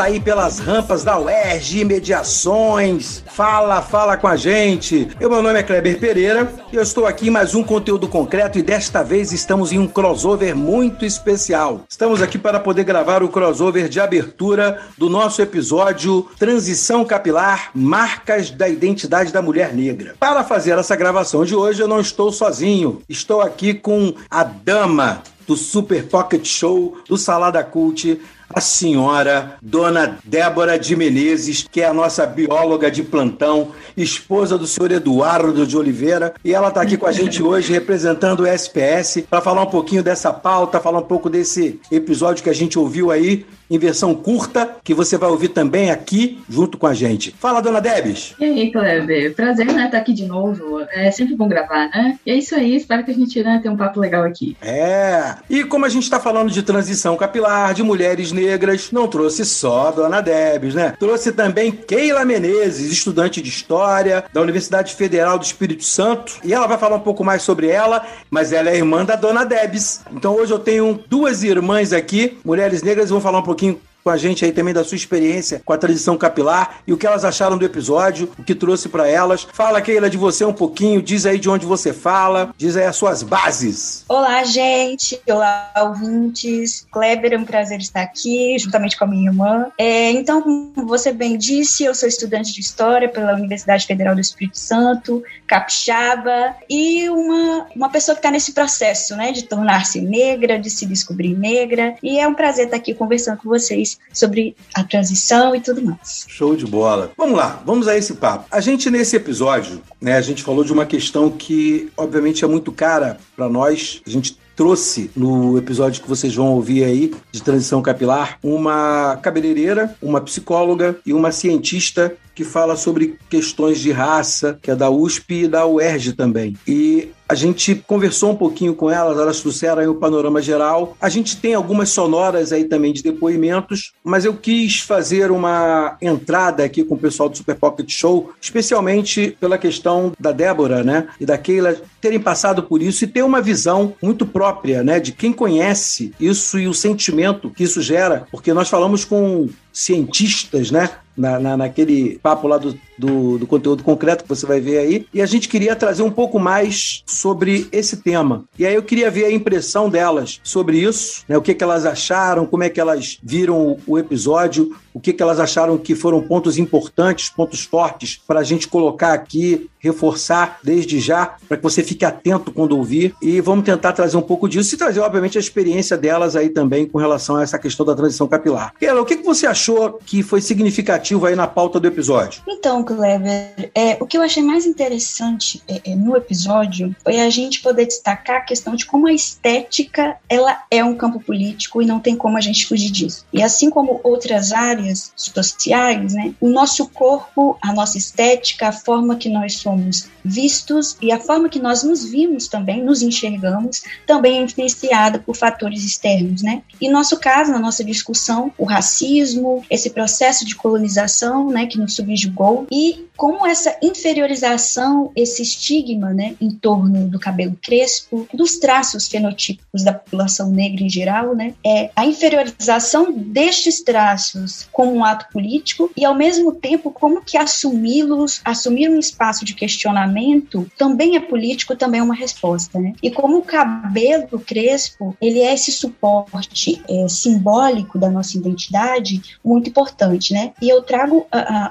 Está aí pelas rampas da UERJ, mediações. Fala, fala com a gente. Eu, meu nome é Kleber Pereira e eu estou aqui em mais um conteúdo concreto e desta vez estamos em um crossover muito especial. Estamos aqui para poder gravar o crossover de abertura do nosso episódio Transição Capilar Marcas da Identidade da Mulher Negra. Para fazer essa gravação de hoje, eu não estou sozinho. Estou aqui com a dama do Super Pocket Show do Salada Cult, a senhora Dona Débora de Menezes, que é a nossa bióloga de plantão, esposa do senhor Eduardo de Oliveira, e ela está aqui com a gente hoje representando o SPS para falar um pouquinho dessa pauta, falar um pouco desse episódio que a gente ouviu aí em versão curta, que você vai ouvir também aqui junto com a gente. Fala, Dona Debs. E aí, Kleber? Prazer, né, estar aqui de novo. É sempre bom gravar, né? E é isso aí, espero que a gente né, tenha um papo legal aqui. É. E como a gente está falando de transição capilar, de mulheres negras, não trouxe só a Dona Debs, né? Trouxe também Keila Menezes, estudante de História da Universidade Federal do Espírito Santo. E ela vai falar um pouco mais sobre ela, mas ela é irmã da Dona Debs. Então hoje eu tenho duas irmãs aqui, mulheres negras, vão falar um pouquinho com a gente aí também da sua experiência com a transição capilar e o que elas acharam do episódio, o que trouxe para elas. Fala, Keila, de você um pouquinho, diz aí de onde você fala, diz aí as suas bases. Olá, gente. Olá, ouvintes. Kleber, é um prazer estar aqui, juntamente com a minha irmã. É, então, como você bem disse, eu sou estudante de História pela Universidade Federal do Espírito Santo, capixaba, e uma, uma pessoa que está nesse processo, né, de tornar-se negra, de se descobrir negra, e é um prazer estar aqui conversando com vocês sobre a transição e tudo mais. Show de bola. Vamos lá, vamos a esse papo. A gente, nesse episódio, né, a gente falou de uma questão que, obviamente, é muito cara para nós. A gente trouxe no episódio que vocês vão ouvir aí de transição capilar uma cabeleireira, uma psicóloga e uma cientista que fala sobre questões de raça, que é da USP e da UERJ também. E a gente conversou um pouquinho com elas, elas trouxeram aí o panorama geral. A gente tem algumas sonoras aí também de depoimentos, mas eu quis fazer uma entrada aqui com o pessoal do Super Pocket Show, especialmente pela questão da Débora, né, e da Keila terem passado por isso e ter uma visão muito própria, né, de quem conhece isso e o sentimento que isso gera, porque nós falamos com cientistas, né, na, na, naquele papo lá do, do, do, conteúdo concreto que você vai ver aí. E a gente queria trazer um pouco mais sobre esse tema. E aí eu queria ver a impressão delas sobre isso, né? O que, que elas acharam, como é que elas viram o, episódio, o que, que elas acharam que foram pontos importantes, pontos fortes para a gente colocar aqui, reforçar desde já, para que você fique atento quando ouvir. E vamos tentar trazer um pouco disso e trazer, obviamente, a experiência delas aí também com relação a essa questão da transição capilar. Ela, o que, que você achou que foi significativo aí na pauta do episódio? Então, Kleber, é, o que eu achei mais interessante é, é, no episódio foi a gente poder destacar a questão de como a estética ela é um campo político e não tem como a gente fugir disso. E assim como outras áreas sociais, né, o nosso corpo, a nossa estética, a forma que nós somos vistos e a forma que nós nos vimos também, nos enxergamos, também é influenciada por fatores externos, né? E no nosso caso, na nossa discussão, o racismo, esse processo de colonização, né, que nos subjugou e di como essa inferiorização, esse estigma, né, em torno do cabelo crespo, dos traços fenotípicos da população negra em geral, né, é a inferiorização destes traços como um ato político e ao mesmo tempo como que assumi-los, assumir um espaço de questionamento também é político, também é uma resposta, né? E como o cabelo crespo, ele é esse suporte é, simbólico da nossa identidade muito importante, né? E eu trago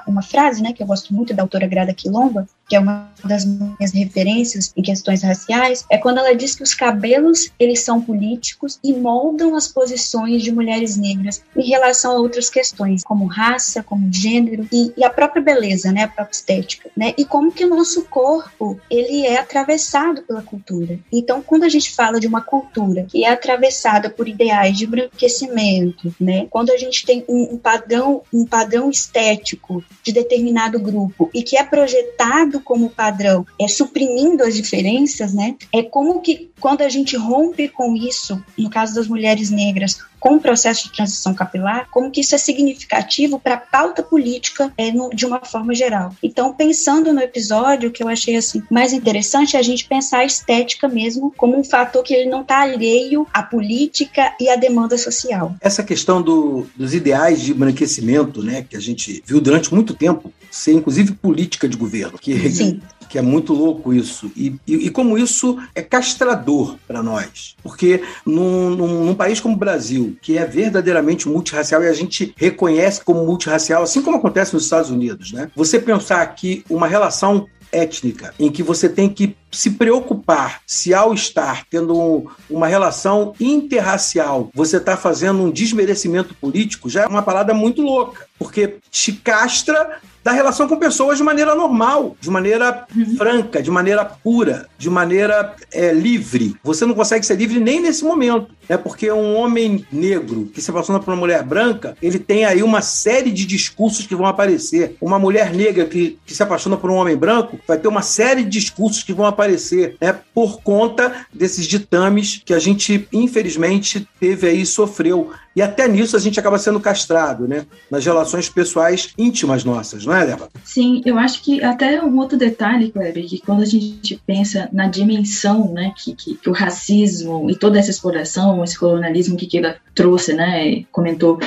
uma frase, né, que eu gosto muito da autora Grada Quilomba, que é uma das minhas referências em questões raciais, é quando ela diz que os cabelos, eles são políticos e moldam as posições de mulheres negras em relação a outras questões, como raça, como gênero e, e a própria beleza, né, a própria estética, né? E como que o nosso corpo, ele é atravessado pela cultura. Então, quando a gente fala de uma cultura que é atravessada por ideais de branquecimento, né? Quando a gente tem um, um padrão, um padrão estético de determinado grupo e que é projetado como padrão, é suprimindo as diferenças, né? É como que quando a gente rompe com isso, no caso das mulheres negras, com o processo de transição capilar, como que isso é significativo para a pauta política é, no, de uma forma geral. Então, pensando no episódio, o que eu achei assim mais interessante é a gente pensar a estética mesmo como um fator que ele não está alheio à política e à demanda social. Essa questão do, dos ideais de embranquecimento, né, que a gente viu durante muito tempo, ser inclusive política de governo, que Sim que é muito louco isso. E, e, e como isso é castrador para nós. Porque num, num, num, país como o Brasil, que é verdadeiramente multirracial e a gente reconhece como multirracial, assim como acontece nos Estados Unidos, né? Você pensar que uma relação étnica, em que você tem que se preocupar se ao estar tendo uma relação interracial você está fazendo um desmerecimento político, já é uma parada muito louca, porque te castra da relação com pessoas de maneira normal, de maneira uhum. franca, de maneira pura, de maneira é, livre. Você não consegue ser livre nem nesse momento. É porque um homem negro que se apaixona por uma mulher branca, ele tem aí uma série de discursos que vão aparecer. Uma mulher negra que, que se apaixona por um homem branco vai ter uma série de discursos que vão aparecer, né? Por conta desses ditames que a gente, infelizmente, teve aí, sofreu e até nisso a gente acaba sendo castrado, né? Nas relações pessoais íntimas nossas, não é, Leva? Sim, eu acho que até um outro detalhe, Kleber, que quando a gente pensa na dimensão, né, que, que, que o racismo e toda essa exploração, esse colonialismo que Keila trouxe, né, comentou,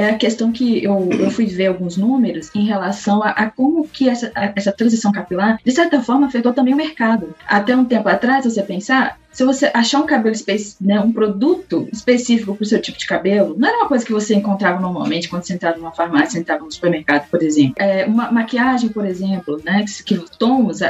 é a questão que eu, eu fui ver alguns números em relação a, a como que essa, a, essa transição capilar, de certa forma, afetou também o mercado. Até um tempo atrás, você pensar, se você achar um cabelo né, um produto específico para o seu tipo de cabelo, não era uma coisa que você encontrava normalmente quando você entrava numa farmácia, entrava no supermercado, por exemplo. É, uma maquiagem, por exemplo, né, que, que tons,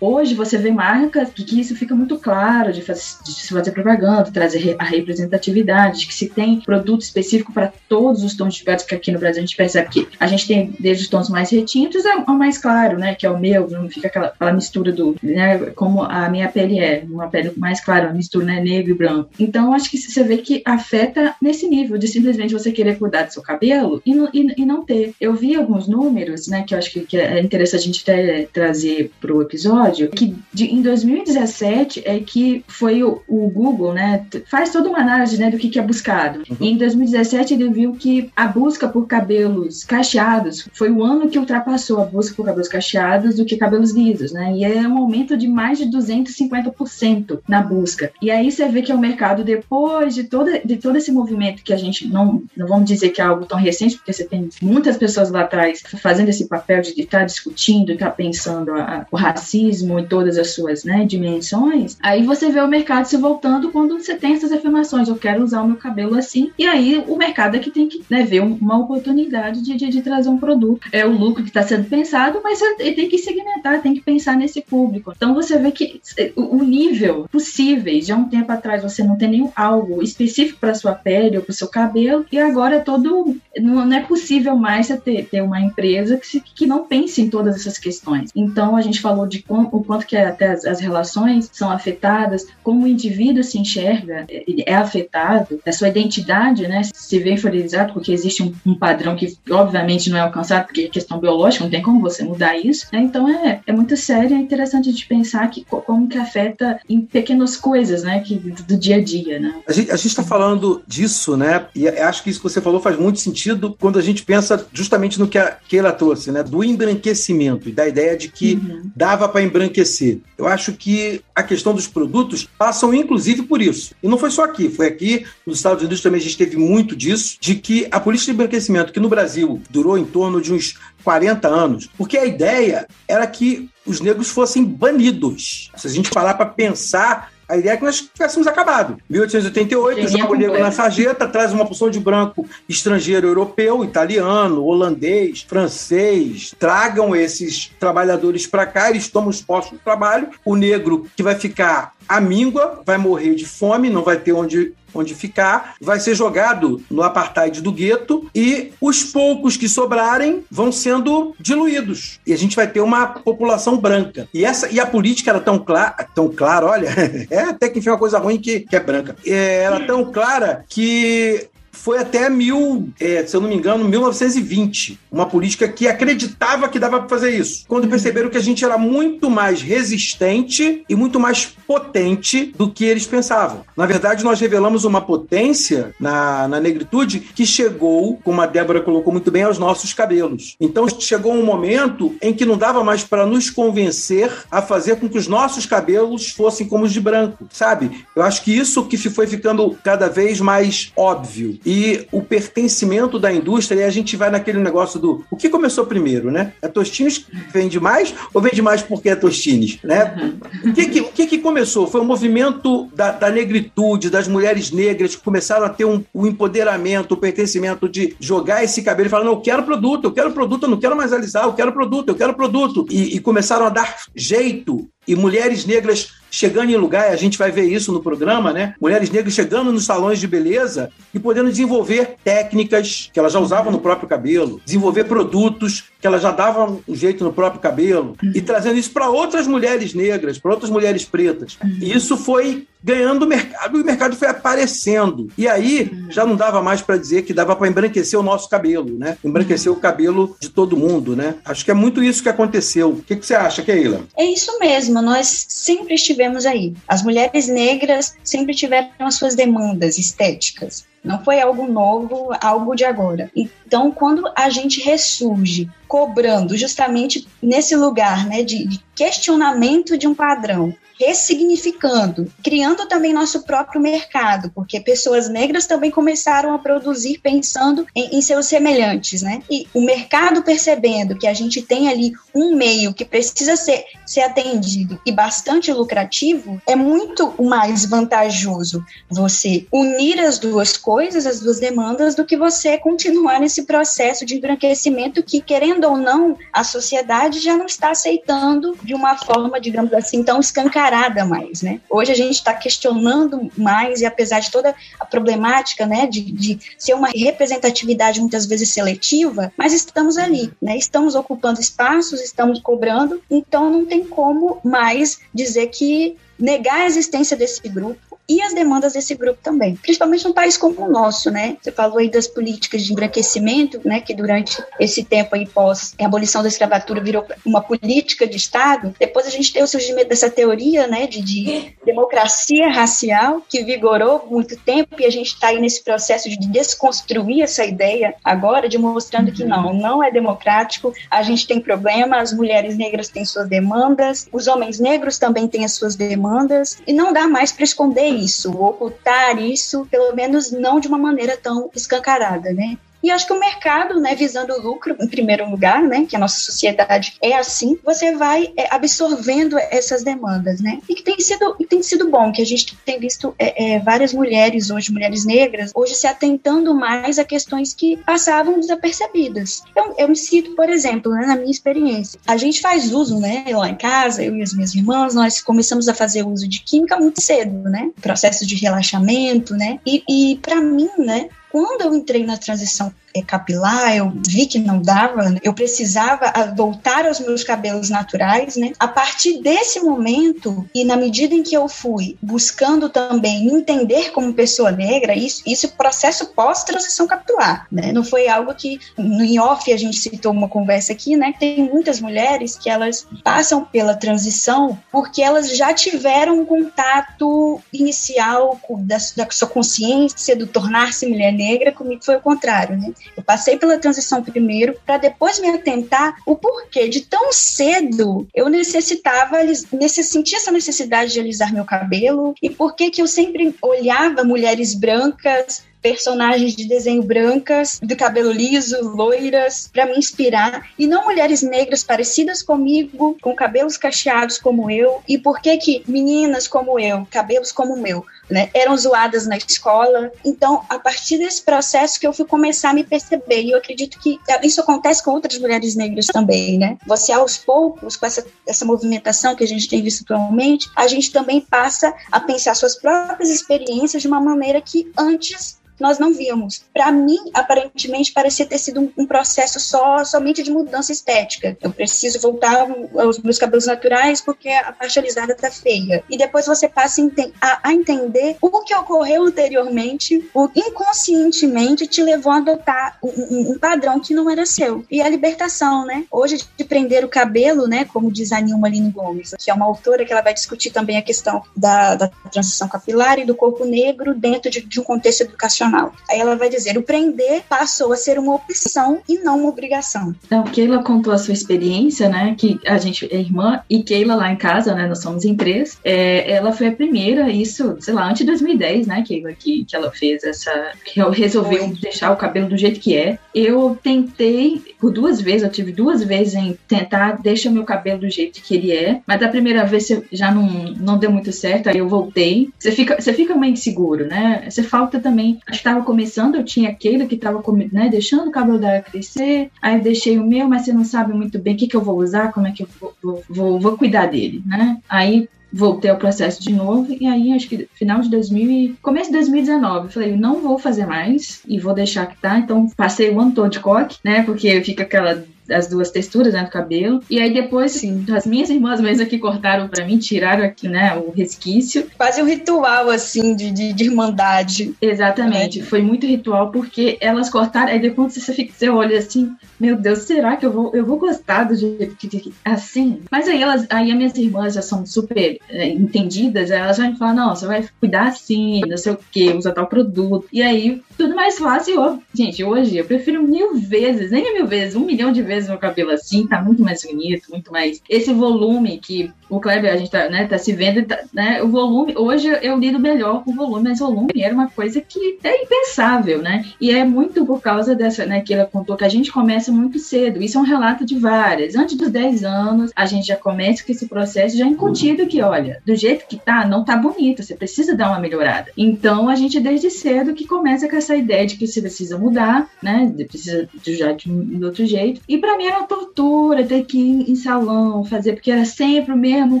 hoje você vê marcas que, que isso fica muito claro de, faz, de se fazer propaganda, trazer a representatividade, de que se tem produto específico para todos os tons de pele, que aqui no Brasil a gente percebe que a gente tem desde os tons mais retintos ao mais claro, né, que é o meu, não fica aquela, aquela mistura do, né, como a minha pele é, uma pele mais claro, a mistura né, negro e branco. Então, acho que você vê que afeta nesse nível de simplesmente você querer cuidar do seu cabelo e, e, e não ter. Eu vi alguns números, né, que eu acho que, que é interessante a gente até trazer para o episódio, que de, em 2017 é que foi o, o, Google, né, faz toda uma análise, né, do que, que é buscado. Uhum. E em 2017 ele viu que a busca por cabelos cacheados foi o ano que ultrapassou a busca por cabelos cacheados do que cabelos lisos, né, e é um aumento de mais de 250% na busca. E aí você vê que é o mercado, depois de, toda, de todo esse movimento que a gente não, não vamos dizer que é algo tão recente, porque você tem muitas pessoas lá atrás fazendo esse papel de estar discutindo, estar pensando a, a, o racismo em todas as suas né, dimensões, aí você vê o mercado se voltando quando você tem essas afirmações, eu quero usar o meu cabelo assim, e aí o mercado é que tem que né, ver uma oportunidade de, de, de, trazer um produto. É o lucro que está sendo pensado, mas ele tem que segmentar, tem que pensar nesse público. Então você vê que o nível possíveis. Já um tempo atrás você não tem nenhum algo específico para sua pele ou para o seu cabelo, e agora é todo. Não, é possível mais você ter, ter uma empresa que, se, que não pense em todas essas questões. Então a gente falou de com, o quanto que até as, as, relações são afetadas, como o indivíduo se enxerga, é, é afetado, a sua identidade né, se vê inferiorizado, porque existe um, um, padrão que obviamente não é alcançado, porque é questão biológica, não tem como você mudar isso. Né? Então é, é muito sério, é interessante de pensar que como que afeta em pequenas coisas, né, que, do dia a dia, né? A gente está falando disso, né, e acho que isso que você falou faz muito sentido quando a gente pensa justamente no que a Keila trouxe, né, do embranquecimento e da ideia de que uhum. dava para embranquecer. Eu acho que a questão dos produtos passam inclusive por isso. E não foi só aqui, foi aqui nos Estados Unidos também a gente teve muito disso, de que a política de embranquecimento, que no Brasil durou em torno de uns 40 anos, porque a ideia era que os negros fossem banidos. Se a gente parar para pensar a ideia é que nós tivéssemos acabado. 1888, Seria joga o negro na sarjeta, traz uma porção de branco estrangeiro, europeu, italiano, holandês, francês. Tragam esses trabalhadores para cá, eles tomam os postos de trabalho. O negro que vai ficar à míngua, vai morrer de fome, não vai ter onde onde ficar, vai ser jogado no apartheid do gueto e os poucos que sobrarem vão sendo diluídos. E a gente vai ter uma população branca. E essa e a política era tão clara, tão clara, olha, é até que enfim uma coisa ruim que, que é branca. É, era tão clara que foi até mil, é, se eu não me engano, 1920. Uma política que acreditava que dava para fazer isso. Quando perceberam que a gente era muito mais resistente e muito mais potente do que eles pensavam. Na verdade, nós revelamos uma potência na, na negritude que chegou, como a Débora colocou muito bem, aos nossos cabelos. Então chegou um momento em que não dava mais para nos convencer a fazer com que os nossos cabelos fossem como os de branco, sabe? Eu acho que isso que foi ficando cada vez mais óbvio. E o pertencimento da indústria, e a gente vai naquele negócio do o que começou primeiro, né? A Tostines que vende mais ou vende mais porque é Tostines, né? O que que, o que que começou? Foi o movimento da, da negritude, das mulheres negras que começaram a ter um, um empoderamento, o pertencimento de jogar esse cabelo e falar: não, eu quero produto, eu quero produto, eu não quero mais alisar, eu quero produto, eu quero produto. E, e começaram a dar jeito e mulheres negras chegando em lugar, e a gente vai ver isso no programa, né? Mulheres negras chegando nos salões de beleza e podendo desenvolver técnicas que elas já usavam no próprio cabelo, desenvolver produtos que elas já davam um jeito no próprio cabelo e trazendo isso para outras mulheres negras, para outras mulheres pretas. E isso foi ganhando mercado e o mercado foi aparecendo. E aí já não dava mais para dizer que dava para embranquecer o nosso cabelo, né? Embranquecer o cabelo de todo mundo, né? Acho que é muito isso que aconteceu. O que, que você acha, Keila? É isso mesmo, nós sempre estivemos aí. As mulheres negras sempre tiveram as suas demandas estéticas. Não foi algo novo, algo de agora. Então, quando a gente ressurge cobrando justamente nesse lugar né, de, de questionamento de um padrão, ressignificando, criando também nosso próprio mercado, porque pessoas negras também começaram a produzir pensando em, em seus semelhantes, né? E o mercado percebendo que a gente tem ali um meio que precisa ser, ser atendido e bastante lucrativo, é muito mais vantajoso você unir as duas coisas, as duas demandas, do que você continuar nesse processo de embranquecimento que, querendo ou não, a sociedade já não está aceitando de uma forma, digamos assim, tão escancarada mais, né? Hoje a gente está questionando mais e apesar de toda a problemática, né, de, de ser uma representatividade muitas vezes seletiva, mas estamos ali, né? Estamos ocupando espaços, estamos cobrando, então não tem como mais dizer que negar a existência desse grupo e as demandas desse grupo também, principalmente num país como o nosso, né? Você falou aí das políticas de embranquecimento, né? Que durante esse tempo aí pós a abolição da escravatura virou uma política de Estado. Depois a gente tem o surgimento dessa teoria, né? De, de democracia racial que vigorou muito tempo e a gente está aí nesse processo de desconstruir essa ideia agora, de mostrando que não, não é democrático. A gente tem problema, as mulheres negras têm suas demandas, os homens negros também têm as suas demandas e não dá mais para esconder isso, ocultar isso, pelo menos não de uma maneira tão escancarada, né? E acho que o mercado, né, visando o lucro em primeiro lugar, né, que a nossa sociedade é assim, você vai é, absorvendo essas demandas, né? E que tem sido, tem sido bom, que a gente tem visto é, é, várias mulheres hoje, mulheres negras, hoje se atentando mais a questões que passavam desapercebidas. Eu, eu me cito, por exemplo, né, na minha experiência, a gente faz uso, né, lá em casa, eu e as minhas irmãs, nós começamos a fazer uso de química muito cedo, né? Processo de relaxamento, né? E, e para mim, né, quando eu entrei na transição é, capilar, eu vi que não dava, eu precisava voltar aos meus cabelos naturais, né? A partir desse momento, e na medida em que eu fui buscando também entender como pessoa negra, isso, isso é processo pós-transição capilar, né? Não foi algo que, no em off, a gente citou uma conversa aqui, né? Tem muitas mulheres que elas passam pela transição porque elas já tiveram um contato inicial da, da sua consciência, do tornar-se mulher negra, comigo foi o contrário, né? Eu passei pela transição primeiro para depois me atentar o porquê. De tão cedo eu necessitava, necess, sentia essa necessidade de alisar meu cabelo. E por que que eu sempre olhava mulheres brancas personagens de desenho brancas, de cabelo liso, loiras, para me inspirar, e não mulheres negras parecidas comigo, com cabelos cacheados como eu, e por que que meninas como eu, cabelos como o meu, né, eram zoadas na escola. Então, a partir desse processo que eu fui começar a me perceber, e eu acredito que isso acontece com outras mulheres negras também, né? Você, aos poucos, com essa, essa movimentação que a gente tem visto atualmente, a gente também passa a pensar suas próprias experiências de uma maneira que antes nós não víamos. Para mim, aparentemente, parecia ter sido um, um, processo só somente de mudança estética. Eu preciso voltar aos meus cabelos naturais porque a parte alisada tá feia. E depois você passa a, a entender o que ocorreu anteriormente, o inconscientemente te levou a adotar um, um, padrão que não era seu. E a libertação, né? Hoje, de prender o cabelo, né? Como diz a Nilma Lino Gomes, que é uma autora que ela vai discutir também a questão da, da transição capilar e do corpo negro dentro de, de um contexto educacional. Aí ela vai dizer: o prender passou a ser uma opção e não uma obrigação. Então, Keila contou a sua experiência, né? Que a gente é irmã e Keila lá em casa, né? Nós somos em três. É, ela foi a primeira, isso, sei lá, antes de 2010, né, Keila, que, que ela fez essa. que resolveu foi. deixar o cabelo do jeito que é. Eu tentei, por duas vezes, eu tive duas vezes em tentar deixar meu cabelo do jeito que ele é, mas da primeira vez já não, não deu muito certo, aí eu voltei. Você fica, você fica meio inseguro, né? Você falta também, acho estava começando, eu tinha aquele que estava né, deixando o cabelo dela crescer, aí eu deixei o meu, mas você não sabe muito bem o que, que eu vou usar, como é que eu vou, vou, vou, vou cuidar dele, né? Aí voltei ao processo de novo e aí acho que final de 2000 começo de 2019 falei não vou fazer mais e vou deixar que tá então passei o ano todo de coque né porque fica aquela as duas texturas né, do cabelo. E aí depois, Sim. as minhas irmãs mesmo aqui cortaram para mim, tiraram aqui, né, o resquício. Quase um ritual, assim, de, de, de irmandade. Exatamente. Né? Foi muito ritual, porque elas cortaram, aí depois você, fica, você olha assim, meu Deus, será que eu vou, eu vou gostar do jeito que, assim? Mas aí elas, aí as minhas irmãs já são super é, entendidas, elas já me falam, não, você vai cuidar assim, não sei o que, usa tal produto. E aí, tudo mais fácil. Gente, hoje eu prefiro mil vezes, nem mil vezes, um milhão de vezes meu cabelo assim, tá muito mais bonito, muito mais. Esse volume que o Kleber, a gente tá, né, tá se vendo, tá, né? O volume, hoje eu lido melhor com o volume, mas volume era uma coisa que é impensável, né? E é muito por causa dessa, né, que ela contou que a gente começa muito cedo. Isso é um relato de várias. Antes dos 10 anos, a gente já começa com esse processo já incutido que, olha, do jeito que tá, não tá bonito, você precisa dar uma melhorada. Então, a gente desde cedo que começa com essa ideia de que você precisa mudar, né? Precisa já de, outro jeito. E para mim era uma tortura ter que ir em salão, fazer, porque era sempre o mesmo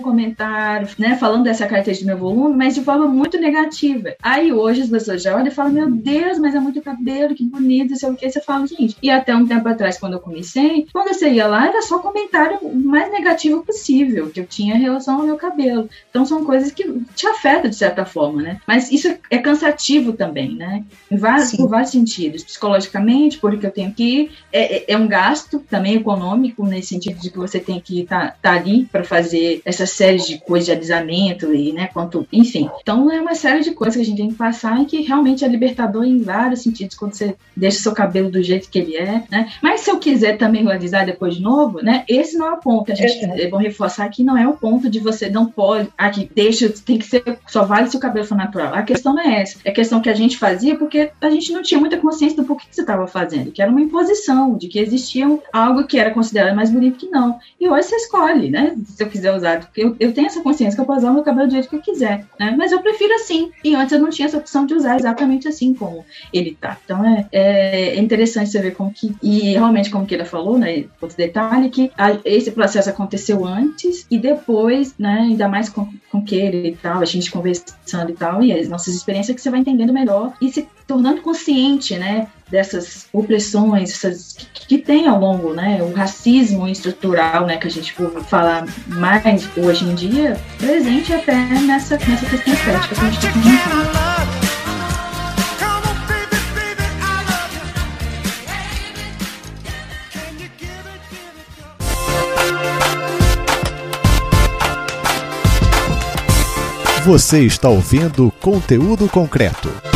comentário, né? Falando dessa característica do meu volume, mas de forma muito negativa. Aí hoje as pessoas já olham e falam: Meu Deus, mas é muito cabelo, que bonito, sei o que. Você fala, gente. E até um tempo atrás, quando eu comecei, quando você ia lá, era só comentário mais negativo possível que eu tinha em relação ao meu cabelo. Então são coisas que te afetam de certa forma, né? Mas isso é cansativo também, né? Em vários, por vários sentidos. Psicologicamente, porque eu tenho que ir, é, é, é um gasto também econômico, nesse sentido de que você tem que estar tá, tá ali para fazer essa série de coisas de alisamento e, né, quanto, enfim. Então é uma série de coisas que a gente tem que passar e que realmente é libertador em vários sentidos quando você deixa seu cabelo do jeito que ele é, né? Mas se eu quiser também alisar depois de novo, né, esse não é o ponto. A gente é bom reforçar que não é o ponto de você não pode, aqui deixa, tem que ser, só vale se o cabelo for natural. A questão não é essa. É a questão que a gente fazia porque a gente não tinha muita consciência do porquê que você estava fazendo, que era uma imposição, de que existia algo que era considerado mais bonito que não. E hoje você escolhe, né? Se eu quiser usar, porque eu, eu tenho essa consciência que eu posso usar o meu cabelo do jeito que eu quiser, né? Mas eu prefiro assim. E antes eu não tinha essa opção de usar exatamente assim como ele tá. Então é, é interessante você ver como que. E realmente, como que ele falou, né? Outro detalhe, que a, esse processo aconteceu antes e depois, né? Ainda mais com, com que ele e tal, a gente conversando e tal, e as nossas experiências que você vai entendendo melhor e se tornando consciente, né? dessas opressões essas, que, que, tem ao longo, né, o racismo estrutural, né, que a gente for falar mais hoje em dia, presente até nessa, nessa questão estética que a gente está comentando. Você está ouvindo conteúdo concreto.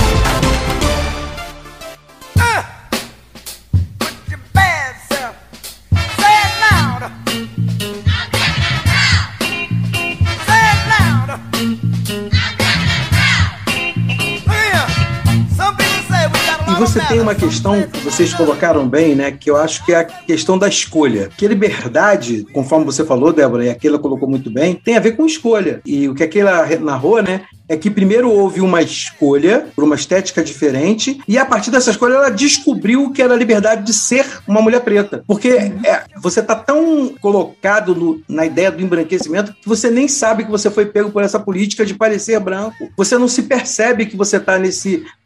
Você tem uma questão que vocês colocaram bem, né? Que eu acho que é a questão da escolha. Que liberdade, conforme você falou, Débora, e aquela colocou muito bem, tem a ver com escolha. E o que aquela narrou, né? é que primeiro houve uma escolha por uma estética diferente e a partir dessa escolha ela descobriu que era a liberdade de ser uma mulher preta. Porque é, você está tão colocado no, na ideia do embranquecimento que você nem sabe que você foi pego por essa política de parecer branco. Você não se percebe que você está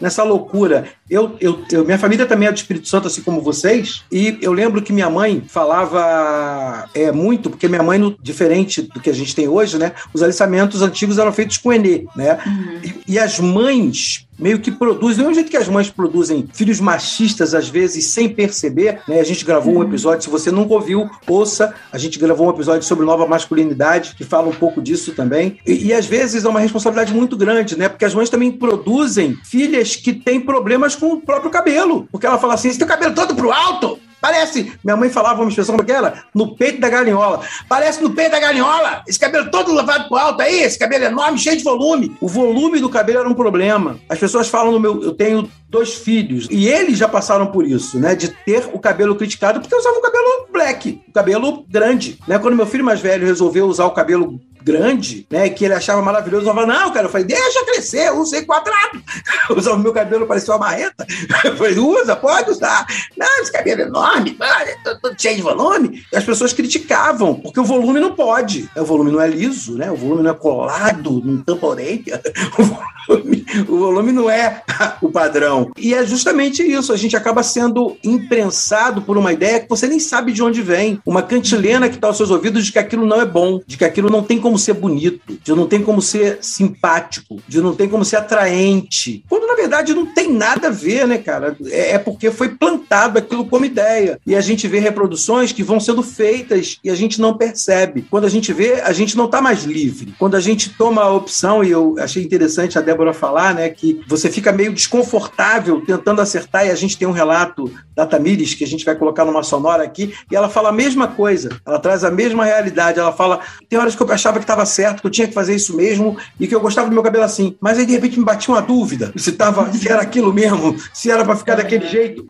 nessa loucura. Eu, eu, eu, minha família também é do Espírito Santo, assim como vocês, e eu lembro que minha mãe falava é, muito, porque minha mãe, diferente do que a gente tem hoje, né, os alistamentos antigos eram feitos com Enê, né? Uhum. E, e as mães meio que produzem, do mesmo jeito que as mães produzem filhos machistas, às vezes, sem perceber, né? A gente gravou um uhum. episódio, se você nunca ouviu, ouça, a gente gravou um episódio sobre nova masculinidade, que fala um pouco disso também. E, e às vezes é uma responsabilidade muito grande, né? Porque as mães também produzem filhas que têm problemas com o próprio cabelo. Porque ela fala assim: esse teu cabelo todo pro alto, Parece, minha mãe falava uma expressão era, no peito da galinhola. Parece no peito da galinhola. Esse cabelo todo levado pro alto aí, esse cabelo enorme, cheio de volume. O volume do cabelo era um problema. As pessoas falam no meu, eu tenho dois filhos e eles já passaram por isso, né, de ter o cabelo criticado porque usavam o cabelo black, o cabelo grande, né? Quando meu filho mais velho resolveu usar o cabelo grande, né? Que ele achava maravilhoso. Eu falava, não, cara, eu falei, deixa crescer, usei quadrado. Usava o meu cabelo, parecia uma marreta. Eu falei, usa, pode usar. Não, esse cabelo é enorme, todo cheio de volume. E as pessoas criticavam, porque o volume não pode. O volume não é liso, né? O volume não é colado, não tampa orelha. O volume, o volume não é o padrão. E é justamente isso. A gente acaba sendo imprensado por uma ideia que você nem sabe de onde vem. Uma cantilena que está aos seus ouvidos de que aquilo não é bom, de que aquilo não tem como ser bonito, de não tem como ser simpático, de não tem como ser atraente. Quando na verdade não tem nada a ver, né, cara? É, é porque foi plantado aquilo como ideia. E a gente vê reproduções que vão sendo feitas e a gente não percebe. Quando a gente vê, a gente não está mais livre. Quando a gente toma a opção, e eu achei interessante a Débora falar, né, que você fica meio desconfortável tentando acertar, e a gente tem um relato da Tamires, que a gente vai colocar numa sonora aqui, e ela fala a mesma coisa, ela traz a mesma realidade. Ela fala: tem horas que eu achava que estava certo, que eu tinha que fazer isso mesmo e que eu gostava do meu cabelo assim. Mas aí de repente me batia uma dúvida se, tava, se era aquilo mesmo, se era para ficar daquele jeito.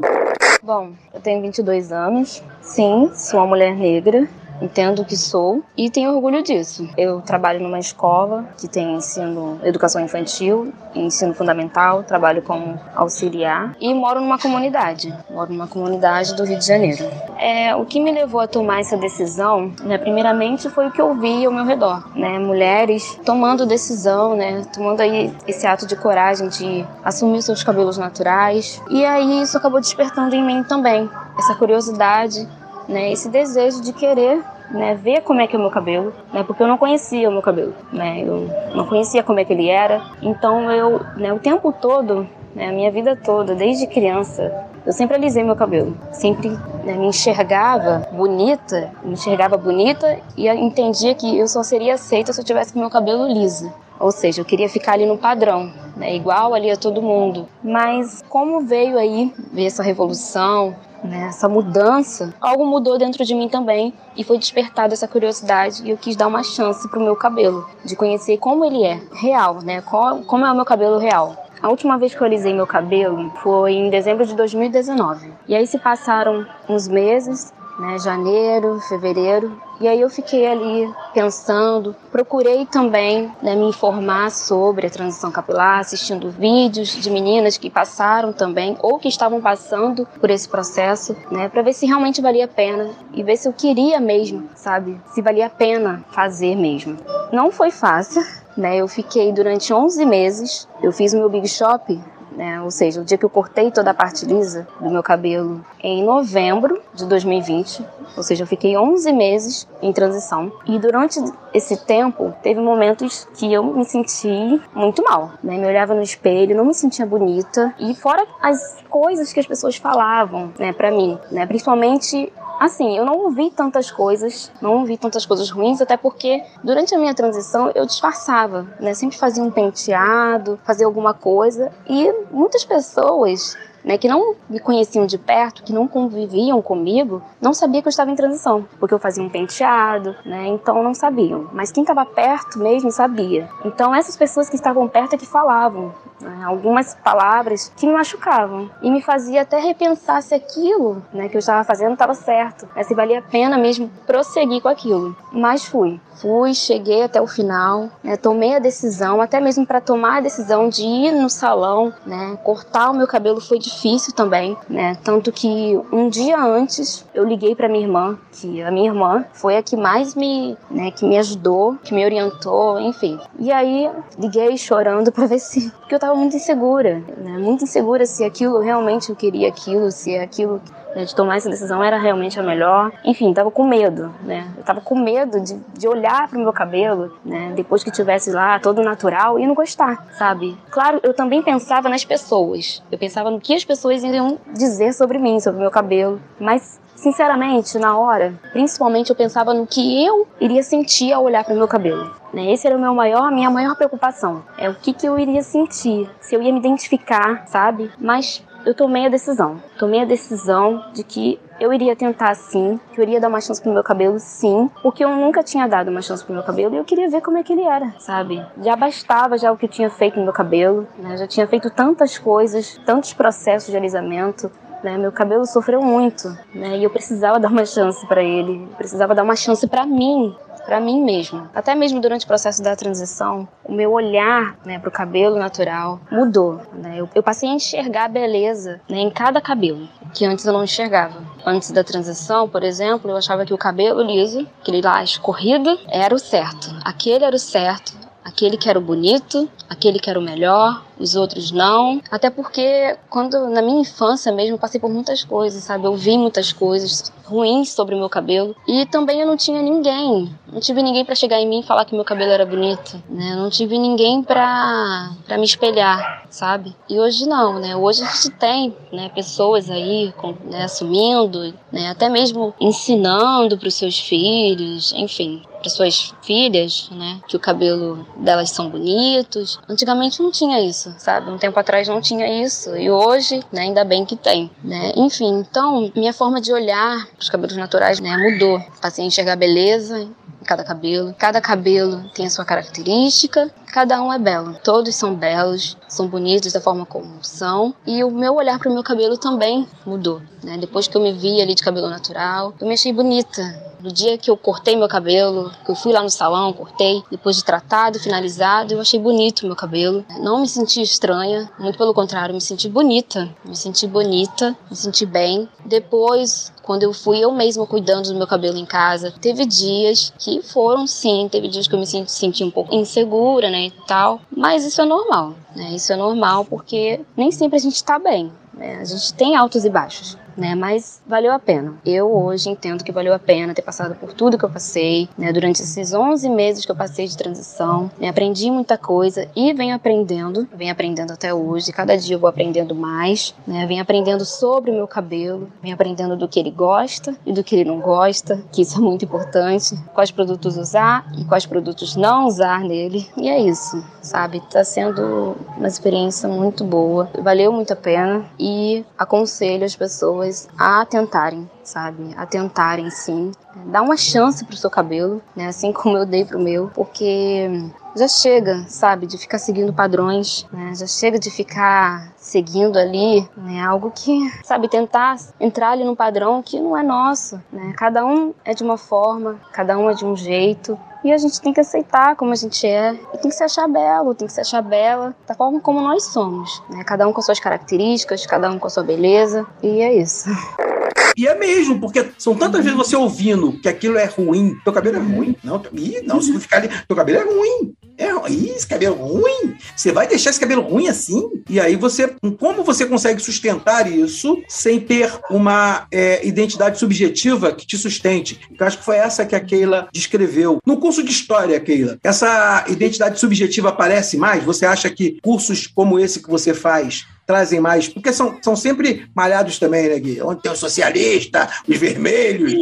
Bom, eu tenho 22 anos. Sim, sou uma mulher negra entendo que sou e tenho orgulho disso. Eu trabalho numa escola que tem ensino, educação infantil, ensino fundamental, trabalho como auxiliar e moro numa comunidade, moro numa comunidade do Rio de Janeiro. É, o que me levou a tomar essa decisão, né, primeiramente foi o que eu vi ao meu redor, né, mulheres tomando decisão, né, tomando aí esse ato de coragem de assumir seus cabelos naturais e aí isso acabou despertando em mim também essa curiosidade né, esse desejo de querer né, ver como é que é o meu cabelo, né, porque eu não conhecia o meu cabelo, né, eu não conhecia como é que ele era, então eu, né, o tempo todo, né, a minha vida toda, desde criança, eu sempre alisei meu cabelo, sempre né, me enxergava bonita, me enxergava bonita e entendia que eu só seria aceita se eu tivesse com meu cabelo liso. Ou seja, eu queria ficar ali no padrão, né, igual ali a todo mundo. Mas como veio aí essa revolução, né, essa mudança, algo mudou dentro de mim também e foi despertada essa curiosidade e eu quis dar uma chance para o meu cabelo, de conhecer como ele é, real, né, como é o meu cabelo real. A última vez que eu alisei meu cabelo foi em dezembro de 2019. E aí se passaram uns meses né, janeiro, fevereiro. E aí eu fiquei ali pensando, procurei também né, me informar sobre a transição capilar, assistindo vídeos de meninas que passaram também ou que estavam passando por esse processo, né, para ver se realmente valia a pena e ver se eu queria mesmo, sabe, se valia a pena fazer mesmo. Não foi fácil, né? Eu fiquei durante 11 meses. Eu fiz o meu Big Shop né? Ou seja, o dia que eu cortei toda a parte lisa do meu cabelo em novembro de 2020, ou seja, eu fiquei 11 meses em transição. E durante esse tempo, teve momentos que eu me senti muito mal, né? Me olhava no espelho, não me sentia bonita e fora as coisas que as pessoas falavam, né, para mim, né? Principalmente Assim, eu não ouvi tantas coisas, não ouvi tantas coisas ruins, até porque durante a minha transição eu disfarçava, né? Sempre fazia um penteado, fazia alguma coisa e muitas pessoas né, que não me conheciam de perto, que não conviviam comigo, não sabia que eu estava em transição, porque eu fazia um penteado, né, então não sabiam. Mas quem estava perto mesmo sabia. Então essas pessoas que estavam perto é que falavam, né, algumas palavras que me machucavam e me fazia até repensar se aquilo, né, que eu estava fazendo estava certo, né, se valia a pena mesmo prosseguir com aquilo. Mas fui. Fui, cheguei até o final, né, tomei a decisão, até mesmo para tomar a decisão de ir no salão, né, cortar o meu cabelo foi difícil também, né, tanto que um dia antes eu liguei para minha irmã, que a minha irmã foi a que mais me, né, que me ajudou, que me orientou, enfim. E aí liguei chorando para ver se, porque eu tava muito insegura, né, muito insegura se aquilo realmente eu queria aquilo, se aquilo né, de tomar essa decisão era realmente a melhor. Enfim, tava com medo, né? Eu tava com medo de, de olhar pro meu cabelo, né? Depois que tivesse lá todo natural e não gostar, sabe? Claro, eu também pensava nas pessoas. Eu pensava no que as pessoas iriam dizer sobre mim, sobre o meu cabelo. Mas Sinceramente, na hora, principalmente eu pensava no que eu iria sentir ao olhar para meu cabelo. Né? Esse era o meu maior, minha maior preocupação. É o que, que eu iria sentir, se eu ia me identificar, sabe? Mas eu tomei a decisão. Tomei a decisão de que eu iria tentar sim, que eu iria dar uma chance pro meu cabelo sim, porque eu nunca tinha dado uma chance pro meu cabelo e eu queria ver como é que ele era, sabe? Já bastava já o que eu tinha feito no meu cabelo, né? Já tinha feito tantas coisas, tantos processos de alisamento, né? Meu cabelo sofreu muito, né? E eu precisava dar uma chance para ele, precisava dar uma chance para mim, para mim mesmo. Até mesmo durante o processo da transição, o meu olhar né, para o cabelo natural mudou. Né? Eu, eu, passei a enxergar a beleza né, em cada cabelo, que antes eu não enxergava. Antes da transição, por exemplo, eu achava que o cabelo liso, aquele lá escorrido, era o certo. Aquele era o certo, aquele que era o bonito, aquele que era o melhor, os outros não. Até porque quando na minha infância mesmo eu passei por muitas coisas, sabe? Eu vi muitas coisas ruins sobre o meu cabelo e também eu não tinha ninguém, não tive ninguém para chegar em mim e falar que meu cabelo era bonito, né? Não tive ninguém para para me espelhar, sabe? E hoje não, né? Hoje a gente tem, né, pessoas aí com, né, assumindo, né, até mesmo ensinando para os seus filhos, enfim, para suas filhas, né, que o cabelo delas são bonitos. Antigamente não tinha isso, sabe? Um tempo atrás não tinha isso e hoje, né, ainda bem que tem, né? Enfim, então minha forma de olhar para os cabelos naturais, né, mudou. Passei a enxergar beleza cada cabelo. Cada cabelo tem a sua característica, cada um é belo. Todos são belos, são bonitos da forma como são. E o meu olhar para o meu cabelo também mudou. Né? Depois que eu me vi ali de cabelo natural, eu me achei bonita. No dia que eu cortei meu cabelo, que eu fui lá no salão, cortei, depois de tratado, finalizado, eu achei bonito meu cabelo. Não me senti estranha, muito pelo contrário, me senti bonita. Me senti bonita, me senti bem. Depois, quando eu fui eu mesma cuidando do meu cabelo em casa, teve dias que foram sim, teve dias que eu me senti, senti um pouco insegura, né, e tal. Mas isso é normal, né? Isso é normal porque nem sempre a gente tá bem. Né? A gente tem altos e baixos né? Mas valeu a pena. Eu hoje entendo que valeu a pena ter passado por tudo que eu passei, né? Durante esses 11 meses que eu passei de transição, né? aprendi muita coisa e venho aprendendo, venho aprendendo até hoje. Cada dia eu vou aprendendo mais, né? Venho aprendendo sobre o meu cabelo, venho aprendendo do que ele gosta e do que ele não gosta, que isso é muito importante. Quais produtos usar e quais produtos não usar nele. E é isso, sabe? Tá sendo uma experiência muito boa. Valeu muito a pena e aconselho as pessoas pessoas a tentarem, sabe? A tentarem sim. Dá uma chance pro seu cabelo, né? Assim como eu dei pro meu, porque já chega, sabe, de ficar seguindo padrões, né? Já chega de ficar seguindo ali, né? Algo que, sabe, tentar entrar ali num padrão que não é nosso, né? Cada um é de uma forma, cada um é de um jeito. E a gente tem que aceitar como a gente é. E tem que se achar belo, tem que se achar bela da forma como nós somos. Né? Cada um com suas características, cada um com a sua beleza. E é isso. E é mesmo, porque são tantas vezes você ouvindo que aquilo é ruim. Teu cabelo é ruim. Não, ih, não, se tu ficar ali, teu cabelo é ruim. É, ih, esse cabelo é ruim? Você vai deixar esse cabelo ruim assim? E aí você, como você consegue sustentar isso sem ter uma é, identidade subjetiva que te sustente? Eu acho que foi essa que a Keila descreveu. No curso de história, Keila, essa identidade subjetiva aparece mais? Você acha que cursos como esse que você faz trazem mais, porque são, são sempre malhados também, né, Gui? Onde tem o socialista, os vermelhos.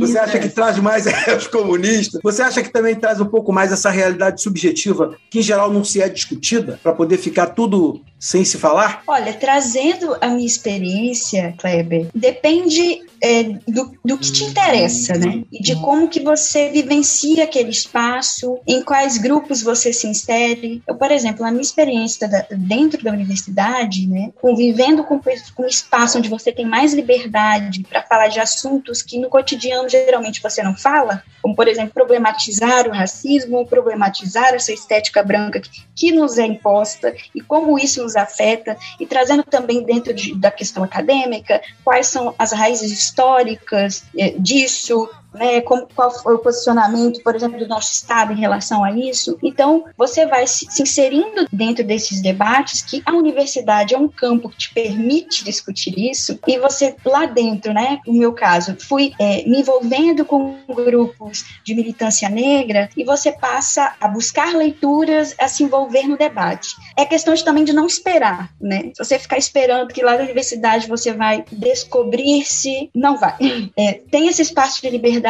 Os Você acha que traz mais é, os comunistas? Você acha que também traz um pouco mais essa realidade subjetiva, que em geral não se é discutida, para poder ficar tudo sem se falar? Olha, trazendo a minha experiência, Kleber, depende é, do, do que te interessa, né? E de como que você vivencia aquele espaço, em quais grupos você se insere. Eu, por exemplo, na minha experiência da, dentro da universidade, né, convivendo com, com um espaço onde você tem mais liberdade para falar de assuntos que no cotidiano geralmente você não fala, como, por exemplo, problematizar o racismo, problematizar essa estética branca que, que nos é imposta e como isso nos afeta, e trazendo também dentro de, da questão acadêmica quais são as raízes históricas eh, disso, né, como, qual foi o posicionamento, por exemplo, do nosso Estado em relação a isso. Então, você vai se, se inserindo dentro desses debates, que a universidade é um campo que te permite discutir isso, e você lá dentro, né, no meu caso, fui é, me envolvendo com grupos de militância negra, e você passa a buscar leituras, a se envolver no debate. É questão de, também de não esperar, né? Se você ficar esperando que lá na universidade você vai descobrir-se, não vai. É, tem esse espaço de liberdade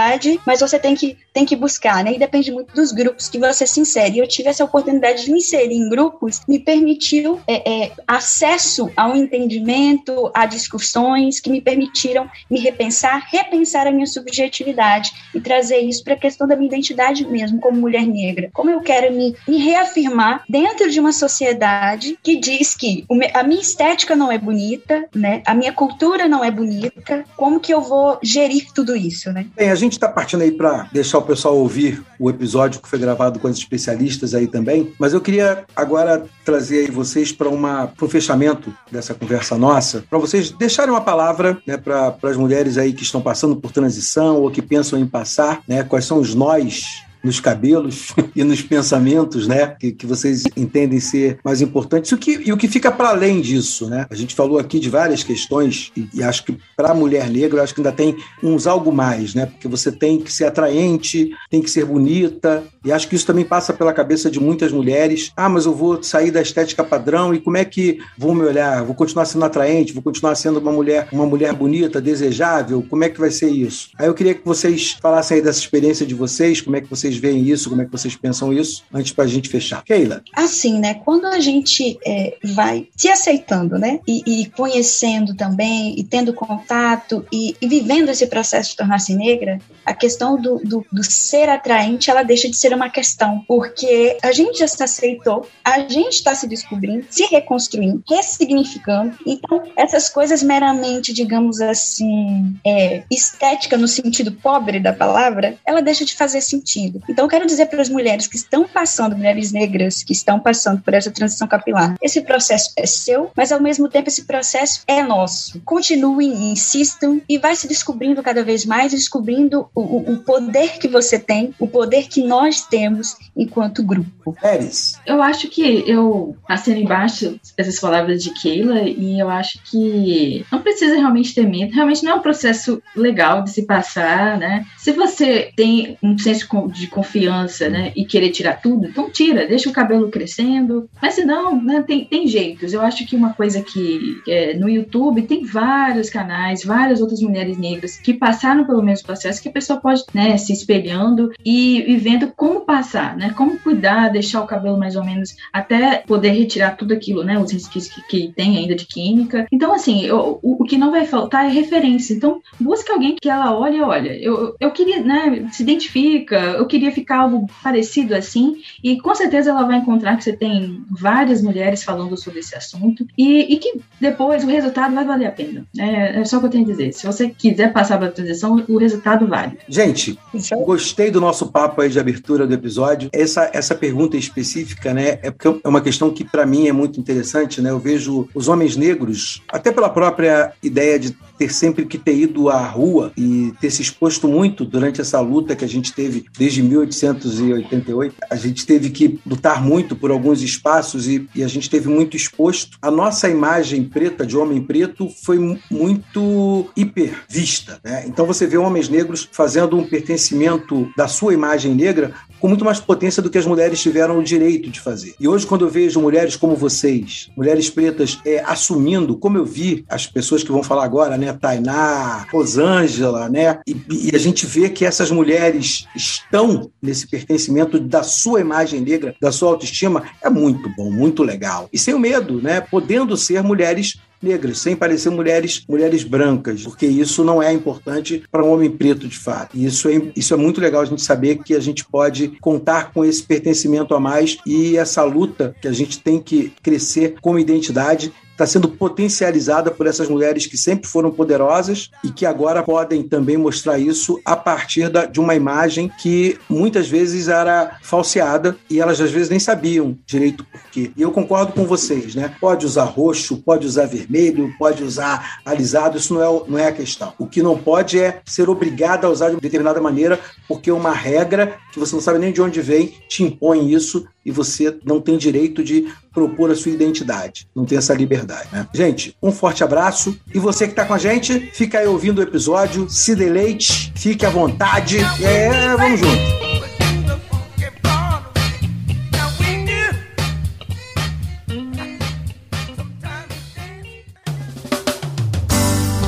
mas você tem que, tem que buscar, né? E depende muito dos grupos que você se insere. Eu tive essa oportunidade de me inserir em grupos, me permitiu é, é, acesso ao entendimento, a discussões que me permitiram me repensar, repensar a minha subjetividade e trazer isso para a questão da minha identidade mesmo, como mulher negra. Como eu quero me, me reafirmar dentro de uma sociedade que diz que a minha estética não é bonita, né? A minha cultura não é bonita. Como que eu vou gerir tudo isso, né? Bem, a gente está partindo aí para deixar o pessoal ouvir o episódio que foi gravado com as especialistas aí também, mas eu queria agora trazer aí vocês para um fechamento dessa conversa nossa, para vocês deixarem uma palavra né, para as mulheres aí que estão passando por transição ou que pensam em passar, né, quais são os nós nos cabelos e nos pensamentos, né? Que, que vocês entendem ser mais importantes. O que, e o que fica para além disso, né? A gente falou aqui de várias questões e, e acho que para a mulher negra, acho que ainda tem uns algo mais, né? Porque você tem que ser atraente, tem que ser bonita, e acho que isso também passa pela cabeça de muitas mulheres. Ah, mas eu vou sair da estética padrão e como é que vou me olhar? Vou continuar sendo atraente? Vou continuar sendo uma mulher, uma mulher bonita, desejável? Como é que vai ser isso? Aí eu queria que vocês falassem aí dessa experiência de vocês, como é que vocês veem isso, como é que vocês pensam isso, antes para a gente fechar. Keila. Assim, né? Quando a gente é, vai se aceitando, né? E, e, conhecendo também, e tendo contato, e, e vivendo esse processo de tornar-se negra, a questão do, do, do ser atraente, ela deixa de ser uma questão, porque a gente já se aceitou, a gente está se descobrindo, se reconstruindo, ressignificando. Então, essas coisas meramente, digamos assim, é, estética no sentido pobre da palavra, ela deixa de fazer sentido. Então, eu quero dizer para as mulheres que estão passando, mulheres negras que estão passando por essa transição capilar, esse processo é seu, mas ao mesmo tempo esse processo é nosso. Continuem, insistam e vai se descobrindo cada vez mais, descobrindo o, o poder que você tem, o poder que nós temos enquanto grupo. Pérez. Eu acho que eu assino embaixo essas palavras de Keila e eu acho que não precisa realmente ter medo. Realmente não é um processo legal de se passar, né? Se você tem um senso de confiança, né, e querer tirar tudo, então tira, deixa o cabelo crescendo. Mas se não, né, tem, tem jeitos. Eu acho que uma coisa que é, no YouTube tem vários canais, várias outras mulheres negras que passaram pelo mesmo processo que a pessoa pode, né, se espelhando e, e vendo como passar, né? Como cuidar, deixar o cabelo mais ou menos até poder retirar tudo aquilo, né? Os resquícios que, que tem ainda de química. Então, assim, eu, o, o, que não vai faltar é referência. Então, busque alguém que ela olhe, olha, eu, eu queria, né? Se identifica, eu queria ficar algo parecido assim, e com certeza ela vai encontrar que você tem várias mulheres falando sobre esse assunto e, e que depois o resultado vai valer a pena. É, é só o que eu tenho a dizer. Se você quiser passar pela transição, o resultado vale. Gente, gostei do nosso papo aí de abertura do episódio. Essa, essa pergunta específica, né, é porque é uma questão que para mim é muito interessante, né? Eu vejo os homens negros, até pela própria ideia de ter sempre que ter ido à rua e ter se exposto muito durante essa luta que a gente teve desde 1888. A gente teve que lutar muito por alguns espaços e, e a gente teve muito exposto. A nossa imagem preta, de homem preto, foi muito hiper vista. Né? Então você vê homens negros fazendo um pertencimento da sua imagem negra com muito mais potência do que as mulheres tiveram o direito de fazer. E hoje, quando eu vejo mulheres como vocês, mulheres pretas, é, assumindo, como eu vi as pessoas que vão falar agora, né, Tainá, Rosângela, né, e, e a gente vê que essas mulheres estão nesse pertencimento da sua imagem negra, da sua autoestima, é muito bom, muito legal. E sem o medo, né, podendo ser mulheres negras, sem parecer mulheres, mulheres brancas, porque isso não é importante para um homem preto de fato. E isso é, isso é muito legal a gente saber que a gente pode contar com esse pertencimento a mais e essa luta que a gente tem que crescer como identidade está sendo potencializada por essas mulheres que sempre foram poderosas e que agora podem também mostrar isso a partir da, de uma imagem que muitas vezes era falseada e elas às vezes nem sabiam direito por quê. E eu concordo com vocês, né? Pode usar roxo, pode usar vermelho, pode usar alisado, isso não é, não é a questão. O que não pode é ser obrigada a usar de determinada maneira porque uma regra que você não sabe nem de onde vem te impõe isso e você não tem direito de propor a sua identidade. Não tem essa liberdade, né? Gente, um forte abraço. E você que está com a gente, fica aí ouvindo o episódio, se deleite, fique à vontade. É, vamos junto.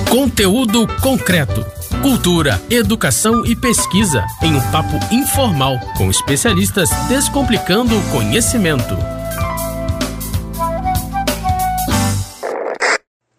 Conteúdo concreto. Cultura, educação e pesquisa em um papo informal com especialistas descomplicando o conhecimento.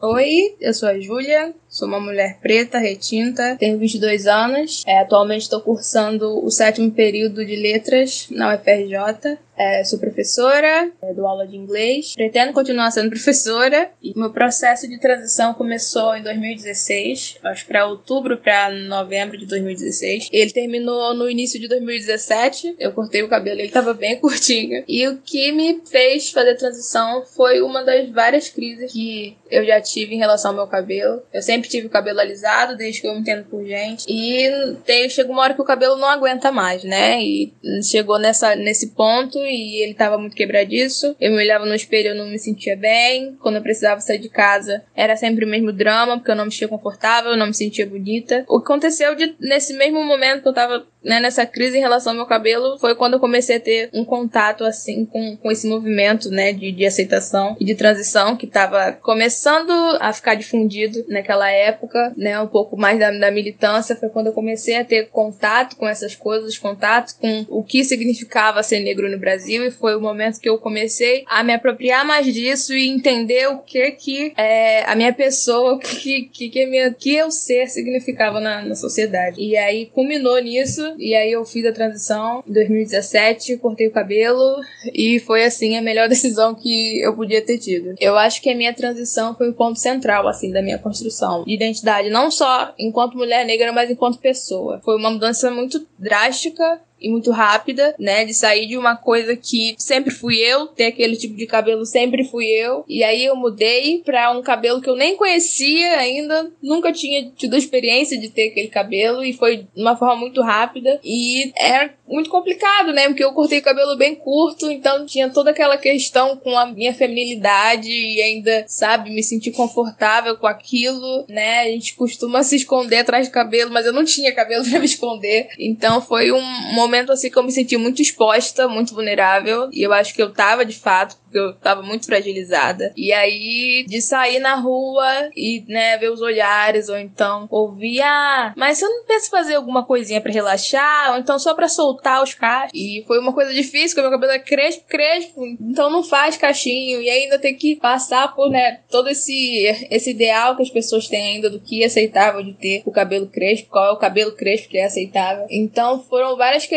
Oi, eu sou a Júlia, sou uma mulher preta, retinta, tenho 22 anos. É, atualmente estou cursando o sétimo período de letras na UFRJ. É, sou professora, é, dou aula de inglês, pretendo continuar sendo professora. E meu processo de transição começou em 2016, acho para outubro para novembro de 2016. Ele terminou no início de 2017. Eu cortei o cabelo, ele estava bem curtinho. E o que me fez fazer transição foi uma das várias crises que eu já tive em relação ao meu cabelo. Eu sempre tive o cabelo alisado, desde que eu me entendo por gente. E tem, chega uma hora que o cabelo não aguenta mais, né? E chegou nessa, nesse ponto e ele tava muito quebradiço. Eu me olhava no espelho, eu não me sentia bem. Quando eu precisava sair de casa, era sempre o mesmo drama, porque eu não me sentia confortável, eu não me sentia bonita. O que aconteceu de, nesse mesmo momento que eu tava né, nessa crise em relação ao meu cabelo foi quando eu comecei a ter um contato assim com, com esse movimento, né, de, de aceitação e de transição que tava começando a ficar difundido naquela época, né, um pouco mais da, da militância, foi quando eu comecei a ter contato com essas coisas, contato com o que significava ser negro no Brasil e foi o momento que eu comecei a me apropriar mais disso e entender o que que é, a minha pessoa, o que que, que, minha, que eu ser significava na, na sociedade. E aí culminou nisso e aí eu fiz a transição em 2017, cortei o cabelo e foi assim a melhor decisão que eu podia ter tido. Eu acho que a minha transição foi o ponto central assim da minha construção de identidade, não só enquanto mulher negra, mas enquanto pessoa. Foi uma mudança muito drástica e muito rápida, né? De sair de uma coisa que sempre fui eu, ter aquele tipo de cabelo sempre fui eu. E aí eu mudei pra um cabelo que eu nem conhecia ainda, nunca tinha tido a experiência de ter aquele cabelo e foi de uma forma muito rápida. E era muito complicado, né? Porque eu cortei o cabelo bem curto, então tinha toda aquela questão com a minha feminilidade e ainda, sabe, me sentir confortável com aquilo, né? A gente costuma se esconder atrás do cabelo, mas eu não tinha cabelo para me esconder. Então foi um momento assim que eu me senti muito exposta, muito vulnerável, e eu acho que eu tava de fato, porque eu tava muito fragilizada. E aí, de sair na rua e, né, ver os olhares, ou então ouvir, ah, mas você não pensa em fazer alguma coisinha para relaxar, ou então só para soltar os cachos. E foi uma coisa difícil, porque meu cabelo é crespo, crespo, então não faz cachinho, e ainda tem que passar por, né, todo esse, esse ideal que as pessoas têm ainda do que é aceitável de ter o cabelo crespo, qual é o cabelo crespo que é aceitável. Então foram várias questões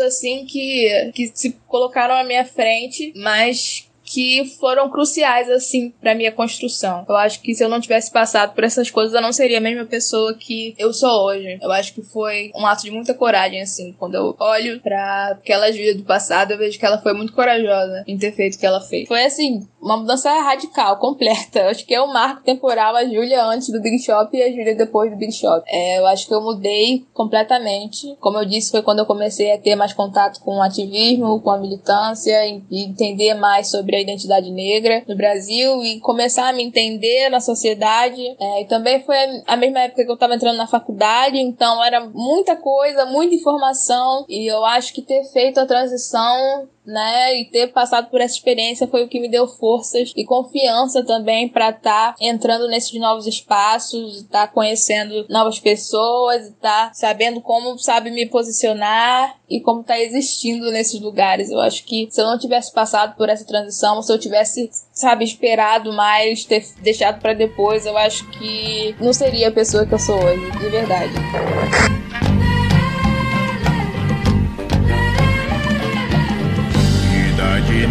assim que, que se colocaram à minha frente, mas que foram cruciais, assim, pra minha construção. Eu acho que se eu não tivesse passado por essas coisas, eu não seria a mesma pessoa que eu sou hoje. Eu acho que foi um ato de muita coragem, assim. Quando eu olho pra aquelas vidas do passado, eu vejo que ela foi muito corajosa em ter feito o que ela fez. Foi, assim, uma mudança radical, completa. Eu acho que é o marco temporal a Júlia antes do Big Shop e a Júlia depois do Big Shop. É, eu acho que eu mudei completamente. Como eu disse, foi quando eu comecei a ter mais contato com o ativismo, com a militância e entender mais sobre a identidade negra no Brasil e começar a me entender na sociedade. É, e também foi a mesma época que eu estava entrando na faculdade, então era muita coisa, muita informação, e eu acho que ter feito a transição né? E ter passado por essa experiência foi o que me deu forças e confiança também para estar tá entrando nesses novos espaços, estar tá conhecendo novas pessoas, estar tá sabendo como sabe me posicionar e como tá existindo nesses lugares. Eu acho que se eu não tivesse passado por essa transição, se eu tivesse, sabe, esperado mais, ter deixado para depois, eu acho que não seria a pessoa que eu sou hoje, de verdade.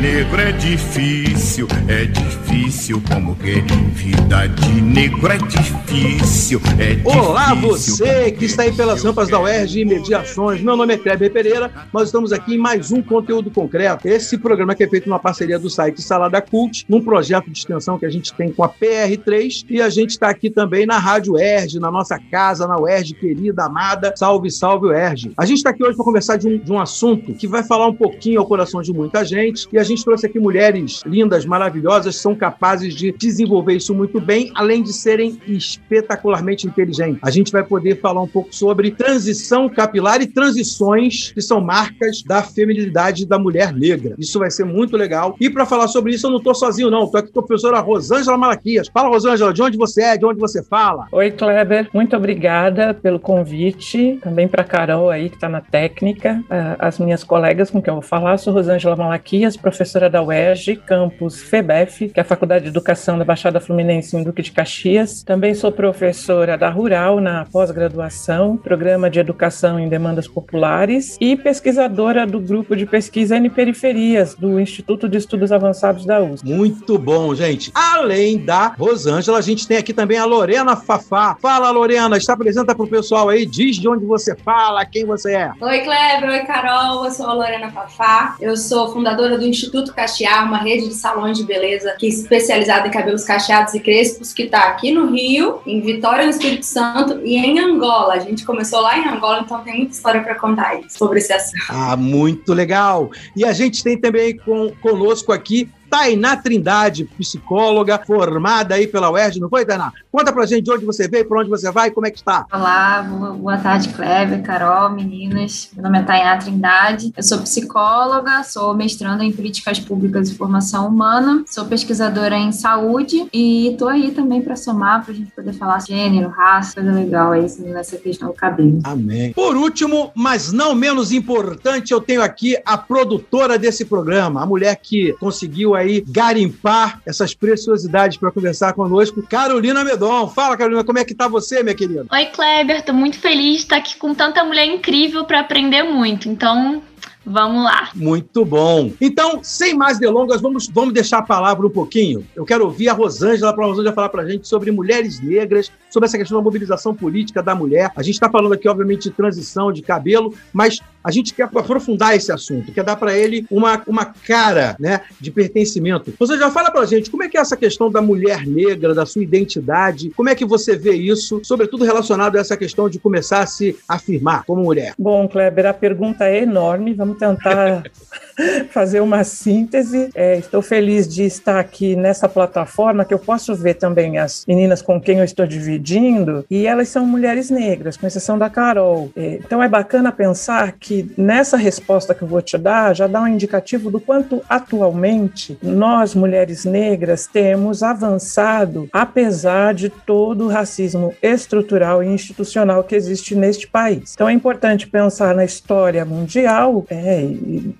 Negro é difícil, é difícil como que vida de negro. É difícil, é difícil. Olá você que está aí pelas rampas da UERJ e Mediações, meu nome é Kleber Pereira, nós estamos aqui em mais um conteúdo concreto, esse programa que é feito numa parceria do site Salada Cult, num projeto de extensão que a gente tem com a PR3 e a gente está aqui também na Rádio UERJ, na nossa casa, na UERJ querida, amada, salve, salve UERJ. A gente está aqui hoje para conversar de um, de um assunto que vai falar um pouquinho ao coração de muita gente e a gente trouxe aqui mulheres lindas, maravilhosas, são capazes de desenvolver isso muito bem, além de serem espetacularmente inteligentes. A gente vai poder falar um pouco sobre transição capilar e transições que são marcas da feminilidade da mulher negra. Isso vai ser muito legal. E para falar sobre isso, eu não estou sozinho, não. Estou aqui com a professora Rosângela Malaquias. Fala, Rosângela, de onde você é, de onde você fala? Oi, Kleber. Muito obrigada pelo convite. Também para Carol aí, que está na técnica. Ah, as minhas colegas com quem eu vou falar, sou Rosângela Malaquias, professora professora da UERJ, campus FEBEF, que é a Faculdade de Educação da Baixada Fluminense em Duque de Caxias. Também sou professora da Rural na pós-graduação, Programa de Educação em Demandas Populares e pesquisadora do grupo de pesquisa N Periferias do Instituto de Estudos Avançados da USP. Muito bom, gente. Além da Rosângela, a gente tem aqui também a Lorena Fafá. Fala, Lorena, está apresenta para o pessoal aí, diz de onde você fala, quem você é. Oi, Kleber, oi, Carol, eu sou a Lorena Fafá, eu sou fundadora do Instituto Instituto Cachear, uma rede de salões de beleza que é especializada em cabelos cacheados e crespos, que está aqui no Rio, em Vitória, no Espírito Santo e em Angola. A gente começou lá em Angola, então tem muita história para contar sobre esse assunto. Ah, muito legal! E a gente tem também com, conosco aqui Tainá Trindade, psicóloga formada aí pela UERJ, não foi, Tainá? Conta pra gente de onde você veio, para onde você vai, como é que está? Olá, boa tarde, Kleber, Carol, meninas. Meu nome é Tainá Trindade, eu sou psicóloga, sou mestranda em políticas públicas e formação humana, sou pesquisadora em saúde e tô aí também para somar, pra gente poder falar gênero, raça, coisa legal aí nessa questão do cabelo. Amém. Por último, mas não menos importante, eu tenho aqui a produtora desse programa, a mulher que conseguiu aí garimpar essas preciosidades para conversar conosco, Carolina Medon. Fala, Carolina, como é que tá você, minha querida? Oi, Kleber, tô muito feliz de estar aqui com tanta mulher incrível para aprender muito. Então, Vamos lá. Muito bom. Então, sem mais delongas, vamos, vamos deixar a palavra um pouquinho. Eu quero ouvir a Rosângela para a Rosângela falar para a gente sobre mulheres negras, sobre essa questão da mobilização política da mulher. A gente está falando aqui, obviamente, de transição de cabelo, mas a gente quer aprofundar esse assunto, quer dar para ele uma, uma cara né, de pertencimento. Você já fala para a gente como é que é essa questão da mulher negra, da sua identidade, como é que você vê isso, sobretudo relacionado a essa questão de começar a se afirmar como mulher? Bom, Kleber, a pergunta é enorme, vamos tentar fazer uma síntese. É, estou feliz de estar aqui nessa plataforma que eu posso ver também as meninas com quem eu estou dividindo e elas são mulheres negras, com exceção da Carol. É, então é bacana pensar que nessa resposta que eu vou te dar já dá um indicativo do quanto atualmente nós mulheres negras temos avançado apesar de todo o racismo estrutural e institucional que existe neste país. Então é importante pensar na história mundial, é,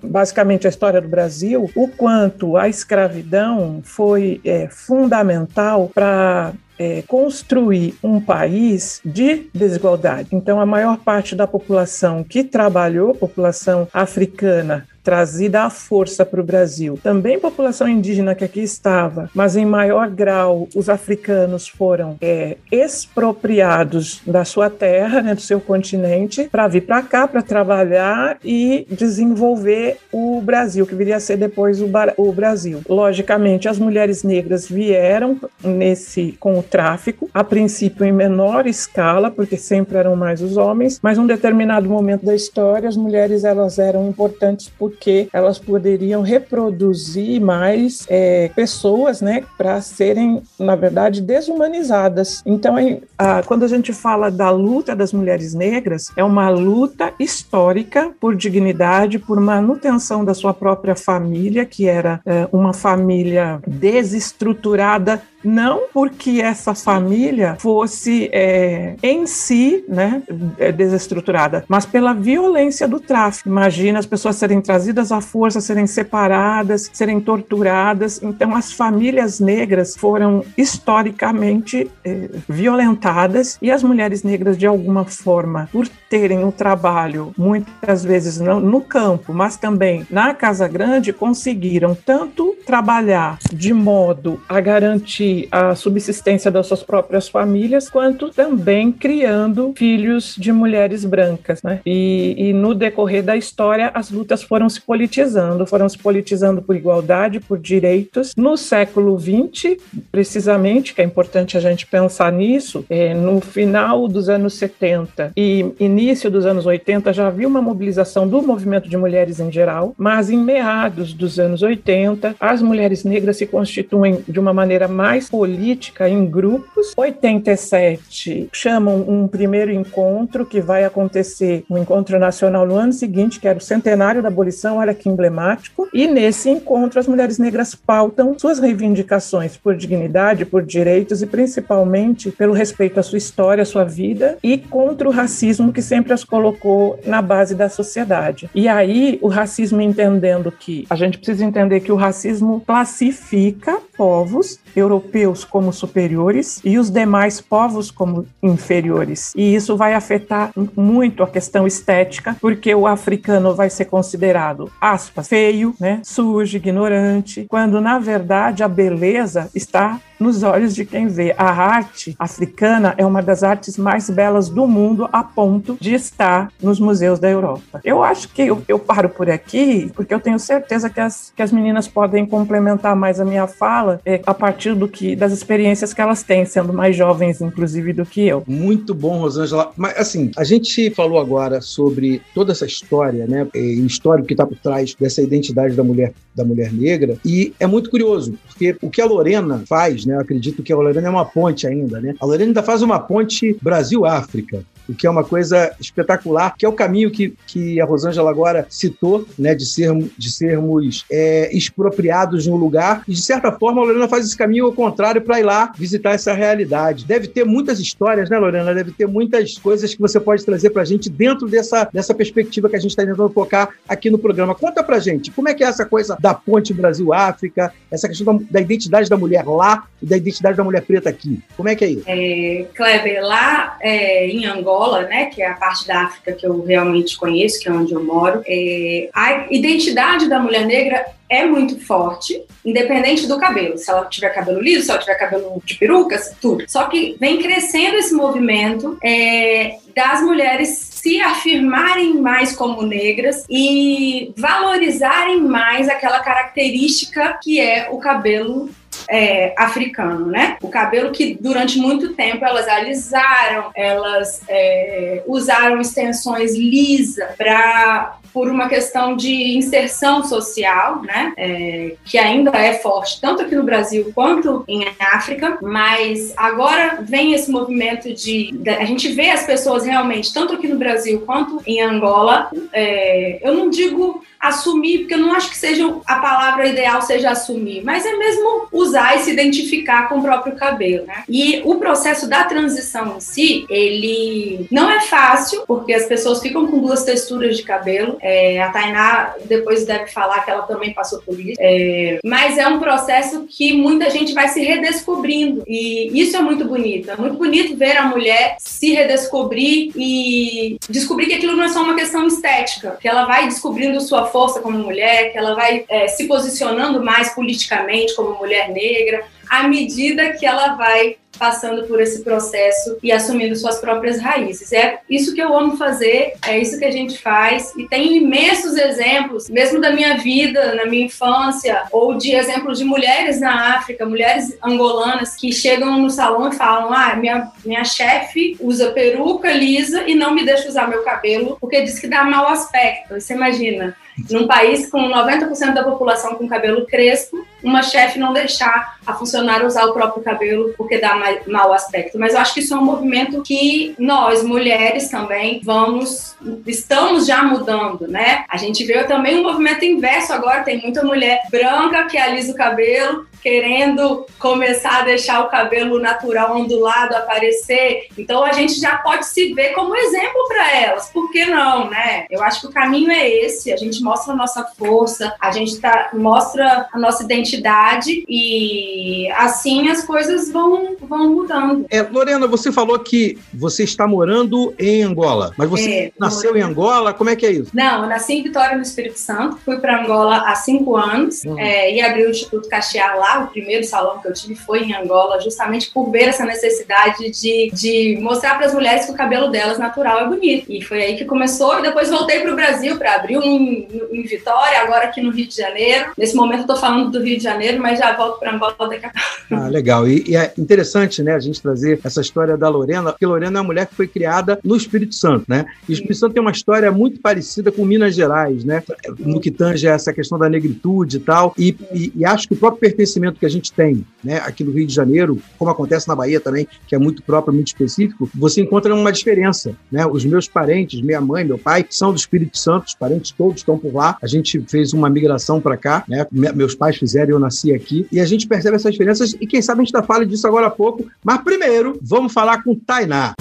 basicamente a história do Brasil, o quanto a escravidão foi é, fundamental para é, construir um país de desigualdade. Então, a maior parte da população que trabalhou, população africana, trazida à força para o Brasil. Também população indígena que aqui estava, mas em maior grau os africanos foram é, expropriados da sua terra, né, do seu continente, para vir para cá para trabalhar e desenvolver o Brasil, que viria a ser depois o, o Brasil. Logicamente, as mulheres negras vieram nesse com o tráfico, a princípio em menor escala, porque sempre eram mais os homens, mas num determinado momento da história as mulheres elas eram importantes porque elas poderiam reproduzir mais é, pessoas, né, para serem na verdade desumanizadas. Então, a, quando a gente fala da luta das mulheres negras, é uma luta histórica por dignidade, por manutenção da sua própria família, que era é, uma família desestruturada não porque essa família fosse é, em si né, é, desestruturada, mas pela violência do tráfico. Imagina as pessoas serem trazidas à força, serem separadas, serem torturadas. Então, as famílias negras foram historicamente é, violentadas e as mulheres negras, de alguma forma, por terem o um trabalho, muitas vezes não, no campo, mas também na Casa Grande, conseguiram tanto trabalhar de modo a garantir a subsistência das suas próprias famílias, quanto também criando filhos de mulheres brancas. Né? E, e no decorrer da história, as lutas foram se politizando, foram se politizando por igualdade, por direitos. No século XX, precisamente, que é importante a gente pensar nisso, é, no final dos anos 70 e início dos anos 80 já havia uma mobilização do movimento de mulheres em geral, mas em meados dos anos 80 as mulheres negras se constituem de uma maneira mais mais política em grupos. 87 chamam um primeiro encontro que vai acontecer, um encontro nacional no ano seguinte, que era o centenário da abolição, olha que emblemático. E nesse encontro as mulheres negras pautam suas reivindicações por dignidade, por direitos e principalmente pelo respeito à sua história, à sua vida e contra o racismo que sempre as colocou na base da sociedade. E aí o racismo entendendo que a gente precisa entender que o racismo classifica povos europeus como superiores e os demais povos como inferiores. E isso vai afetar muito a questão estética, porque o africano vai ser considerado, aspas, feio, né, sujo, ignorante, quando na verdade a beleza está nos olhos de quem vê. A arte africana é uma das artes mais belas do mundo, a ponto de estar nos museus da Europa. Eu acho que eu, eu paro por aqui, porque eu tenho certeza que as, que as meninas podem complementar mais a minha fala é, a partir do que das experiências que elas têm, sendo mais jovens, inclusive, do que eu. Muito bom, Rosângela. Mas, assim, a gente falou agora sobre toda essa história, né? E o histórico que está por trás dessa identidade da mulher, da mulher negra. E é muito curioso, porque o que a Lorena faz, né? Eu acredito que a Lorena é uma ponte ainda, né? A Lorena ainda faz uma ponte Brasil-África o que é uma coisa espetacular, que é o caminho que, que a Rosângela agora citou, né, de, ser, de sermos é, expropriados de um lugar, e de certa forma a Lorena faz esse caminho ao contrário para ir lá visitar essa realidade. Deve ter muitas histórias, né, Lorena? Deve ter muitas coisas que você pode trazer para a gente dentro dessa, dessa perspectiva que a gente está tentando focar aqui no programa. Conta para gente, como é que é essa coisa da ponte Brasil-África, essa questão da, da, identidade da mulher lá e da identidade da mulher preta aqui? Como é que é isso? É, Kleber, lá é, em Angola, Angola, né, que é a parte da África que eu realmente conheço, que é onde eu moro, é, a identidade da mulher negra é muito forte, independente do cabelo. Se ela tiver cabelo liso, se ela tiver cabelo de perucas, tudo. Só que vem crescendo esse movimento é, das mulheres se afirmarem mais como negras e valorizarem mais aquela característica que é o cabelo é, africano, né? O cabelo que durante muito tempo elas alisaram, elas é, usaram extensões lisas para por uma questão de inserção social, né, é, que ainda é forte tanto aqui no Brasil quanto em África, mas agora vem esse movimento de, de a gente vê as pessoas realmente tanto aqui no Brasil quanto em Angola. É, eu não digo assumir, porque eu não acho que seja a palavra ideal seja assumir, mas é mesmo usar e se identificar com o próprio cabelo, né? E o processo da transição em si, ele não é fácil, porque as pessoas ficam com duas texturas de cabelo. É, a Tainá depois deve falar que ela também passou por isso. É, mas é um processo que muita gente vai se redescobrindo. E isso é muito bonito. É muito bonito ver a mulher se redescobrir e descobrir que aquilo não é só uma questão estética, que ela vai descobrindo sua força como mulher, que ela vai é, se posicionando mais politicamente como mulher negra, à medida que ela vai passando por esse processo e assumindo suas próprias raízes. É isso que eu amo fazer, é isso que a gente faz e tem imensos exemplos, mesmo da minha vida, na minha infância, ou de exemplos de mulheres na África, mulheres angolanas que chegam no salão e falam: "Ah, minha minha chefe usa peruca lisa e não me deixa usar meu cabelo porque diz que dá mau aspecto". Você imagina, num país com 90% da população com cabelo crespo, uma chefe não deixar a funcionária usar o próprio cabelo porque dá mau aspecto. Mas eu acho que isso é um movimento que nós, mulheres, também vamos, estamos já mudando, né? A gente vê também um movimento inverso agora, tem muita mulher branca que alisa o cabelo, querendo começar a deixar o cabelo natural ondulado aparecer. Então a gente já pode se ver como exemplo para elas. Por que não, né? Eu acho que o caminho é esse. A gente mostra a nossa força, a gente tá, mostra a nossa identidade e assim as coisas vão, vão mudando. É, Lorena, você falou que você está morando em Angola, mas você É, nasceu em Angola? Como é que é isso? Não, eu nasci em Vitória, no Espírito Santo. Fui para Angola há cinco anos Uhum. é, e abri o Instituto Caxiar lá. O primeiro salão que eu tive foi em Angola, justamente por ver essa necessidade de, de mostrar para as mulheres que o cabelo delas natural é bonito. E foi aí que começou. E depois voltei para o Brasil para abrir um em, em Vitória, agora aqui no Rio de Janeiro. Nesse momento eu estou falando do Rio de Janeiro, mas já volto para Angola daqui a pouco. Ah, legal. E, e é interessante, né, a gente trazer essa história da Lorena, porque Lorena é uma mulher que foi criada no Espírito Santo, né? E o Espírito Santo tem uma história muito parecida com Minas Gerais, né? No que tange essa questão da negritude e tal. E, e- e acho que o próprio pertencimento que a gente tem, né, aqui no Rio de Janeiro, como acontece na Bahia também, que é muito próprio, muito específico, você encontra uma diferença, né? Os meus parentes, minha mãe, meu pai, são do Espírito Santo, os parentes todos estão por lá. A gente fez uma migração para cá, né? Me- Meus pais fizeram, eu nasci aqui, e a gente percebe essas diferenças e quem sabe a gente ainda fala disso agora há pouco. Mas primeiro, vamos falar com Tainá.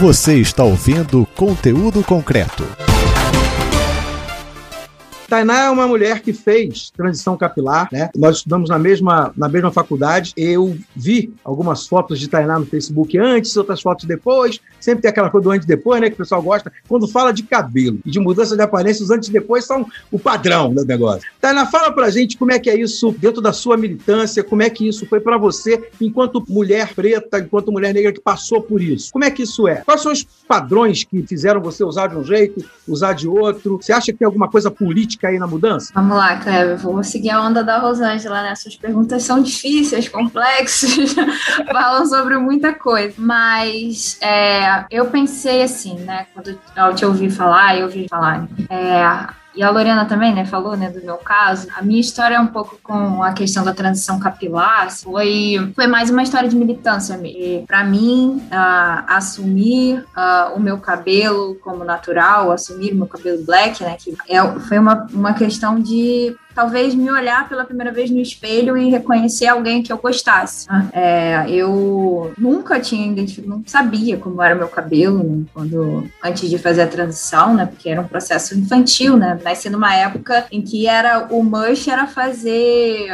Você está ouvindo conteúdo concreto. Tainá é uma mulher que fez transição capilar, né? Nós estudamos na mesma, na mesma faculdade. Eu vi algumas fotos de Tainá no Facebook antes, outras fotos depois. Sempre tem aquela coisa do antes e depois, né? Que o pessoal gosta. Quando fala de cabelo e de mudança de aparência, os antes e depois são o padrão do negócio. Tainá, fala pra gente como é que é isso dentro da sua militância, como é que isso foi pra você enquanto mulher preta, enquanto mulher negra que passou por isso. Como é que isso é? Quais são os padrões que fizeram você usar de um jeito, usar de outro? Você acha que tem alguma coisa política aí na mudança? Vamos lá, Cleber, vou seguir a onda da Rosângela, né? Suas perguntas são difíceis, complexas, falam sobre muita coisa. Mas é, eu pensei assim, né? Quando eu te ouvi falar, eu ouvi falar. É, e a Lorena também, né, falou, né, do meu caso. A minha história é um pouco com a questão da transição capilar. Foi, foi mais uma história de militância mesmo. Para mim, ah, assumir ah, o meu cabelo como natural, assumir o meu cabelo black, né, que é, foi uma, uma questão de talvez me olhar pela primeira vez no espelho e reconhecer alguém que eu gostasse. né? É, eu nunca tinha identificado, não sabia como era meu cabelo né, quando antes de fazer a transição, né? Porque era um processo infantil, né? Nasci numa época em que era o mush era fazer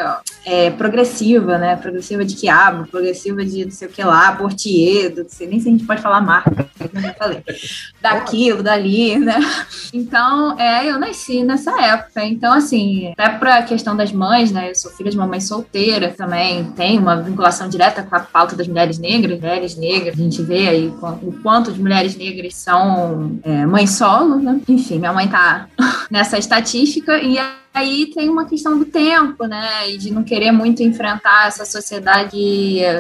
é, progressiva, né? Progressiva de quiabo, progressiva de não sei o que lá, Portier, não sei nem se a gente pode falar marca, como eu falei, daquilo, dali, né? Então, é, eu nasci nessa época. Então, assim, até pra questão das mães, né? Eu sou filha de uma mãe solteira também, tem uma vinculação direta com a pauta das mulheres negras, mulheres negras, a gente vê aí o quanto de mulheres negras são é, mães solo, né? Enfim, minha mãe tá nessa estatística e aí tem uma questão do tempo, né? E de não querer muito enfrentar essa sociedade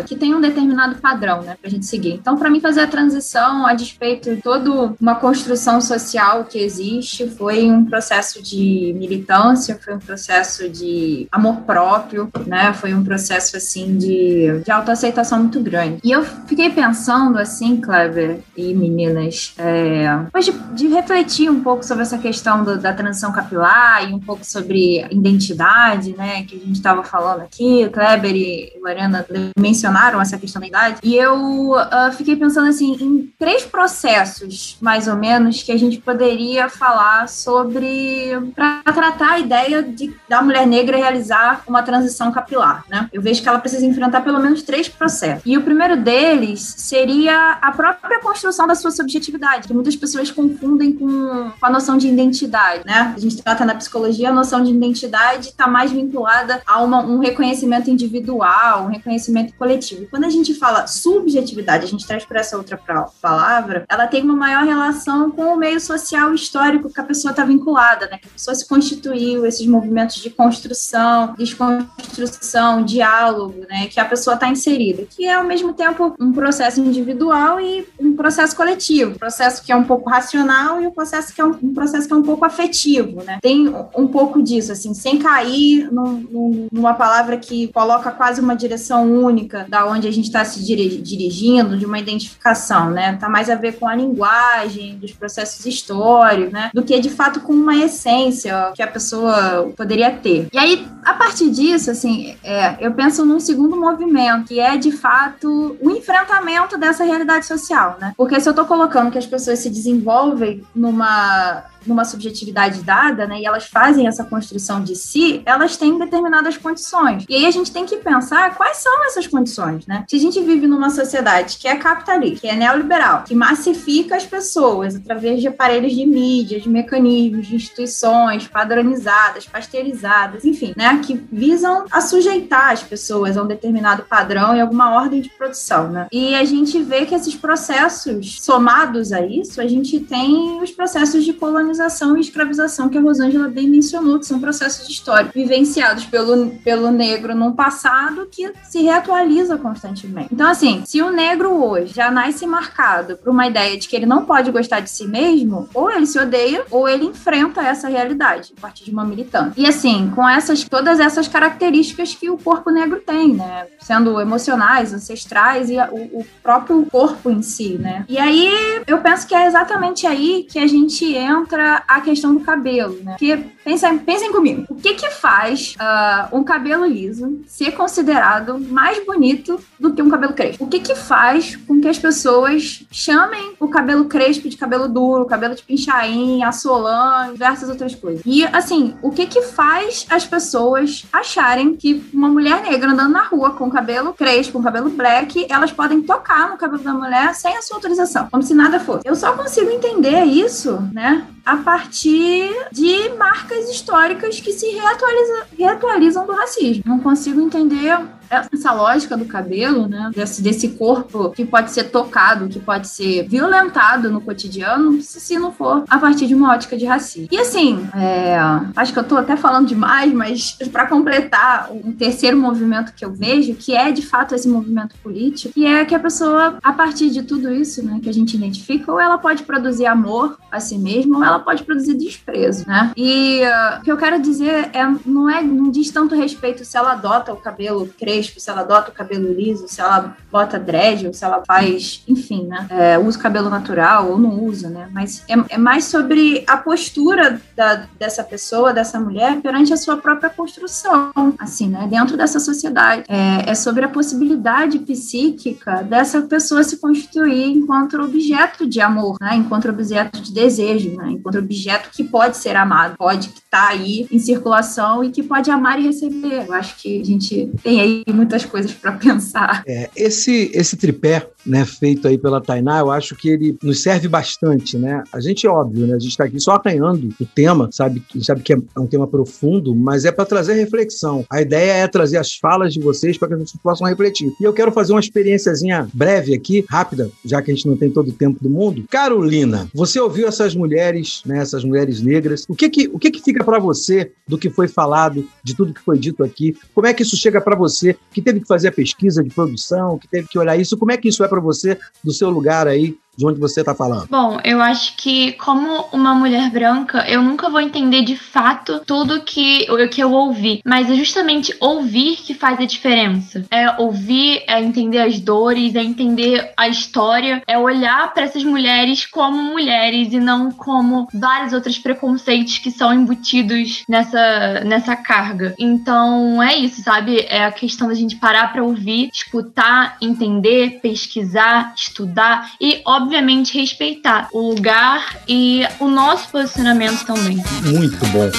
que tem um determinado padrão, né? Pra gente seguir. Então, para mim, fazer a transição, a despeito de toda uma construção social que existe, foi um processo de militância, foi um processo de amor próprio, né? Foi um processo, assim, de, de autoaceitação muito grande. E eu fiquei pensando, assim, Kleber e meninas, é, depois de, de refletir um pouco sobre essa questão do- da transição capilar e um pouco sobre identidade, né, que a gente estava falando aqui, Kleber e Lorena mencionaram essa questão da idade, e eu ah, fiquei pensando assim em três processos, mais ou menos, que a gente poderia falar sobre para tratar a ideia de da mulher negra realizar uma transição capilar, né? Eu vejo que ela precisa enfrentar pelo menos três processos. E o primeiro deles seria a própria construção da sua subjetividade, que muitas pessoas confundem com, com a noção de identidade, né? A gente trata na psicologia a noção noção de identidade está mais vinculada a uma, um reconhecimento individual, um reconhecimento coletivo. Quando a gente fala subjetividade, a gente traz para essa outra palavra, ela tem uma maior relação com o meio social histórico que a pessoa está vinculada, né? Que a pessoa se constituiu, esses movimentos de construção, desconstrução, diálogo, né? Que a pessoa está inserida, que é ao mesmo tempo um processo individual e um processo coletivo, um processo que é um pouco racional e um processo que é um, um processo que é um pouco afetivo, né? Tem um pouco disso, assim, sem cair num, num, numa palavra que coloca quase uma direção única da onde a gente está se dirigindo, de uma identificação, né? Tá mais a ver com a linguagem, dos processos históricos, né? Do que de fato com uma essência que a pessoa poderia ter. E aí, a partir disso, assim, é, eu penso num segundo movimento, que é de fato o enfrentamento dessa realidade social, né? Porque se eu tô colocando que as pessoas se desenvolvem numa numa subjetividade dada, né, e elas fazem essa construção de si, elas têm determinadas condições. E aí a gente tem que pensar quais são essas condições, né? Se a gente vive numa sociedade que é capitalista, que é neoliberal, que massifica as pessoas através de aparelhos de mídia, de mecanismos, de instituições padronizadas, pasteurizadas, enfim, né, que visam a sujeitar as pessoas a um determinado padrão e alguma ordem de produção, né? E a gente vê que esses processos somados a isso, a gente tem os processos de colonização colonização e escravização que a Rosângela bem mencionou, que são processos históricos vivenciados pelo, pelo negro num passado que se reatualiza constantemente. Então, assim, se o negro hoje já nasce marcado por uma ideia de que ele não pode gostar de si mesmo, ou ele se odeia, ou ele enfrenta essa realidade a partir de uma militância. E assim, com essas todas essas características que o corpo negro tem, né? Sendo emocionais, ancestrais e o, o próprio corpo em si, né? E aí eu penso que é exatamente aí que a gente entra entra a questão do cabelo, né? Porque pensem, pensem comigo, o que que faz uh, um cabelo liso ser considerado mais bonito do que um cabelo crespo? O que que faz com que as pessoas chamem o cabelo crespo de cabelo duro, cabelo de pinchain, assolã, diversas outras coisas? E assim, o que que faz as pessoas acharem que uma mulher negra andando na rua com cabelo crespo, com cabelo black, elas podem tocar no cabelo da mulher sem a sua autorização, como se nada fosse? Eu só consigo entender isso, né? a partir de marcas históricas que se reatualiza, reatualizam do racismo. Não consigo entender essa lógica do cabelo, né? Desse, desse corpo que pode ser tocado, que pode ser violentado no cotidiano, se, se não for a partir de uma ótica de racismo. E assim, é, acho que eu tô até falando demais, mas para completar um terceiro movimento que eu vejo, que é de fato esse movimento político, que é que a pessoa, a partir de tudo isso, né, que a gente identifica, ou ela pode produzir amor a si mesma, ou ela pode produzir desprezo, né? E uh, o que eu quero dizer é, não é, não diz tanto respeito se ela adota o cabelo crespo crespo, se ela adota o cabelo liso, se ela bota dread, ou se ela faz, enfim, né? É, usa o cabelo natural ou não usa, né? Mas é, é mais sobre a postura da, dessa pessoa, dessa mulher, perante a sua própria construção, assim, né? Dentro dessa sociedade. É, é sobre a possibilidade psíquica dessa pessoa se constituir enquanto objeto de amor, né? Enquanto objeto de desejo, né? Enquanto objeto que pode ser amado, pode estar tá aí em circulação e que pode amar e receber. Eu acho que a gente tem aí muitas coisas para pensar. É, esse, esse tripé né, feito aí pela Tainá, eu acho que ele nos serve bastante, né? A gente, é óbvio, né? A gente está aqui só apanhando o tema, sabe, sabe que é um tema profundo, mas é para trazer reflexão. A ideia é trazer as falas de vocês para que a gente possa refletir. E eu quero fazer uma experiênciazinha breve aqui, rápida, já que a gente não tem todo o tempo do mundo. Carolina, você ouviu essas mulheres, né, essas mulheres negras? O que que, o que, que fica para você do que foi falado, de tudo que foi dito aqui? Como é que isso chega para você, que teve que fazer a pesquisa de produção, que teve que olhar isso? Como é que isso é para você do seu lugar aí de onde você está falando? Bom, eu acho que como uma mulher branca, eu nunca vou entender de fato tudo que, que eu ouvi, mas é justamente ouvir que faz a diferença. É ouvir, é entender as dores, é entender a história, é olhar para essas mulheres como mulheres e não como vários outros preconceitos que são embutidos nessa, nessa carga. Então é isso, sabe? É a questão da gente parar para ouvir, escutar, entender, pesquisar, estudar e, obviamente, obviamente, respeitar o lugar e o nosso posicionamento também. Muito bom.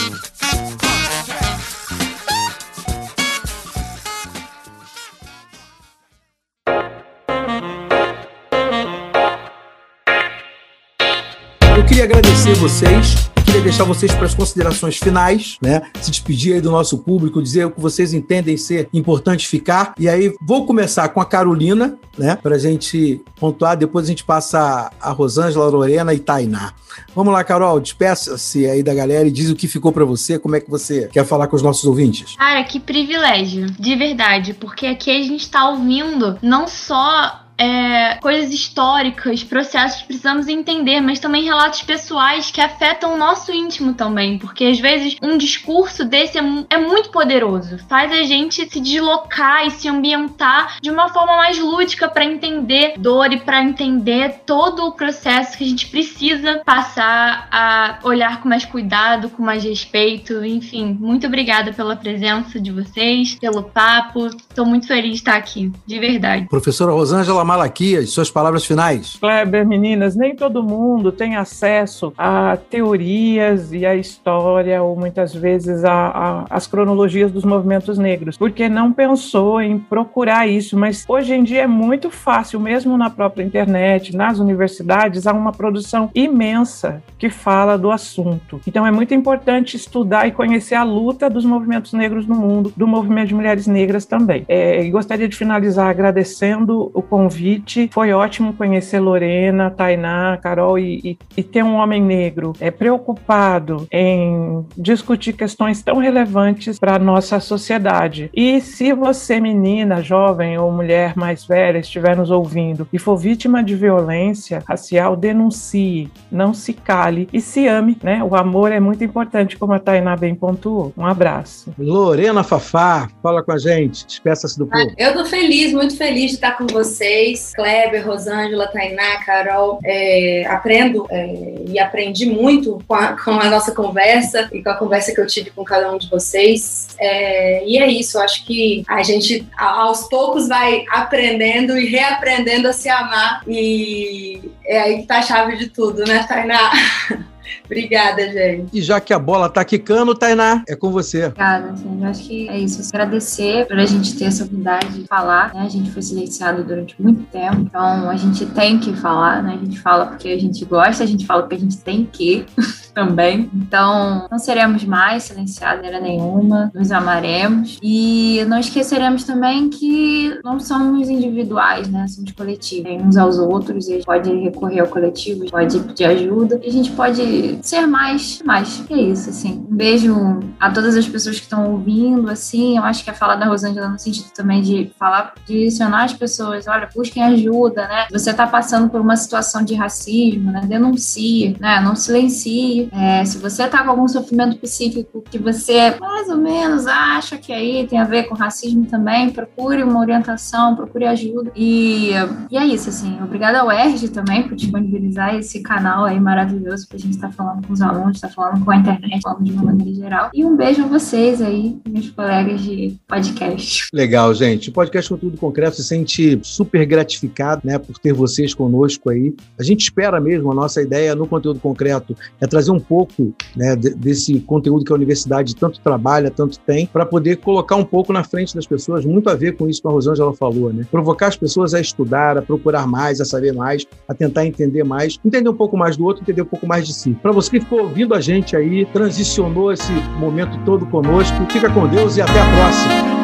Eu queria agradecer vocês queria deixar vocês para as considerações finais, né? Se despedir aí do nosso público, dizer o que vocês entendem ser importante ficar. E aí vou começar com a Carolina, né? Para a gente pontuar, depois a gente passa a Rosângela, a Lorena e Tainá. Vamos lá, Carol, despeça-se aí da galera e diz o que ficou para você, como é que você quer falar com os nossos ouvintes. Cara, que privilégio, de verdade, porque aqui a gente tá ouvindo não só é, coisas históricas, processos que precisamos entender, mas também relatos pessoais que afetam o nosso íntimo também, porque às vezes um discurso desse é, é muito poderoso, faz a gente se deslocar e se ambientar de uma forma mais lúdica para entender dor e para entender todo o processo que a gente precisa passar a olhar com mais cuidado, com mais respeito, enfim. Muito obrigada pela presença de vocês, pelo papo. Estou muito feliz de estar aqui, de verdade. Professora Rosângela Malaquias, suas palavras finais. Kleber, meninas, nem todo mundo tem acesso a teorias e a história, ou muitas vezes a, a, as cronologias dos movimentos negros, porque não pensou em procurar isso. Mas hoje em dia é muito fácil, mesmo na própria internet, nas universidades, há uma produção imensa que fala do assunto. Então é muito importante estudar e conhecer a luta dos movimentos negros no mundo, do movimento de mulheres negras também. É, gostaria de finalizar agradecendo o convite convite. Foi ótimo conhecer Lorena, Tainá, Carol e, e, e ter um homem negro é, preocupado em discutir questões tão relevantes para a nossa sociedade. E se você, menina, jovem ou mulher mais velha, estiver nos ouvindo e for vítima de violência racial, denuncie, não se cale e se ame, né? O amor é muito importante, como a Tainá bem pontuou. Um abraço. Lorena Fafá, fala com a gente, despeça-se do povo. Eu tô feliz, muito feliz de estar com vocês vocês, Kleber, Rosângela, Tainá, Carol. É, aprendo é, e aprendi muito com a, com a, nossa conversa e com a conversa que eu tive com cada um de vocês. É, e é isso, acho que a gente aos poucos vai aprendendo e reaprendendo a se amar. E é aí que tá a chave de tudo, né, Tainá? Obrigada, gente. E já que a bola tá quicando, Tainá, é com você. Obrigada, gente. Eu acho que é isso. Agradecer por a gente ter essa oportunidade de falar. Né? A gente foi silenciado durante muito tempo, então a gente tem que falar, né? A gente fala porque a gente gosta, a gente fala porque a gente tem que também. Então, não seremos mais silenciados, era nenhuma, nos amaremos. E não esqueceremos também que não somos individuais, né? Somos coletivos, uns aos outros, e a gente pode recorrer ao coletivo, pode pedir ajuda, e a gente pode ser mais, mais. É isso, assim. Um beijo a todas as pessoas que estão ouvindo, assim. Eu acho que a fala da Rosângela no sentido também de falar, direcionar as pessoas, olha, busquem ajuda, né? Você está passando por uma situação de racismo, né? Denuncie, né? Não silencie. É, se você está com algum sofrimento psíquico que você mais ou menos acha que aí tem a ver com racismo também, procure uma orientação, procure ajuda. E, e é isso, assim. Obrigada ao ERG também por disponibilizar esse canal aí maravilhoso pra gente estar tá falando com os alunos, estar tá falando com a internet, falando de uma maneira geral. E um beijo a vocês aí, meus colegas de podcast. Legal, gente. O podcast Conteúdo Concreto se sente super gratificado, né, por ter vocês conosco aí. A gente espera mesmo, a nossa ideia no Conteúdo Concreto é trazer um pouco né, desse conteúdo que a universidade tanto trabalha, tanto tem, para poder colocar um pouco na frente das pessoas, muito a ver com isso que a Rosângela falou, né? Provocar as pessoas a estudar, a procurar mais, a saber mais, a tentar entender mais, entender um pouco mais do outro, entender um pouco mais de si. Para você que ficou ouvindo a gente aí, transicionou esse momento todo conosco, fica com Deus e até a próxima.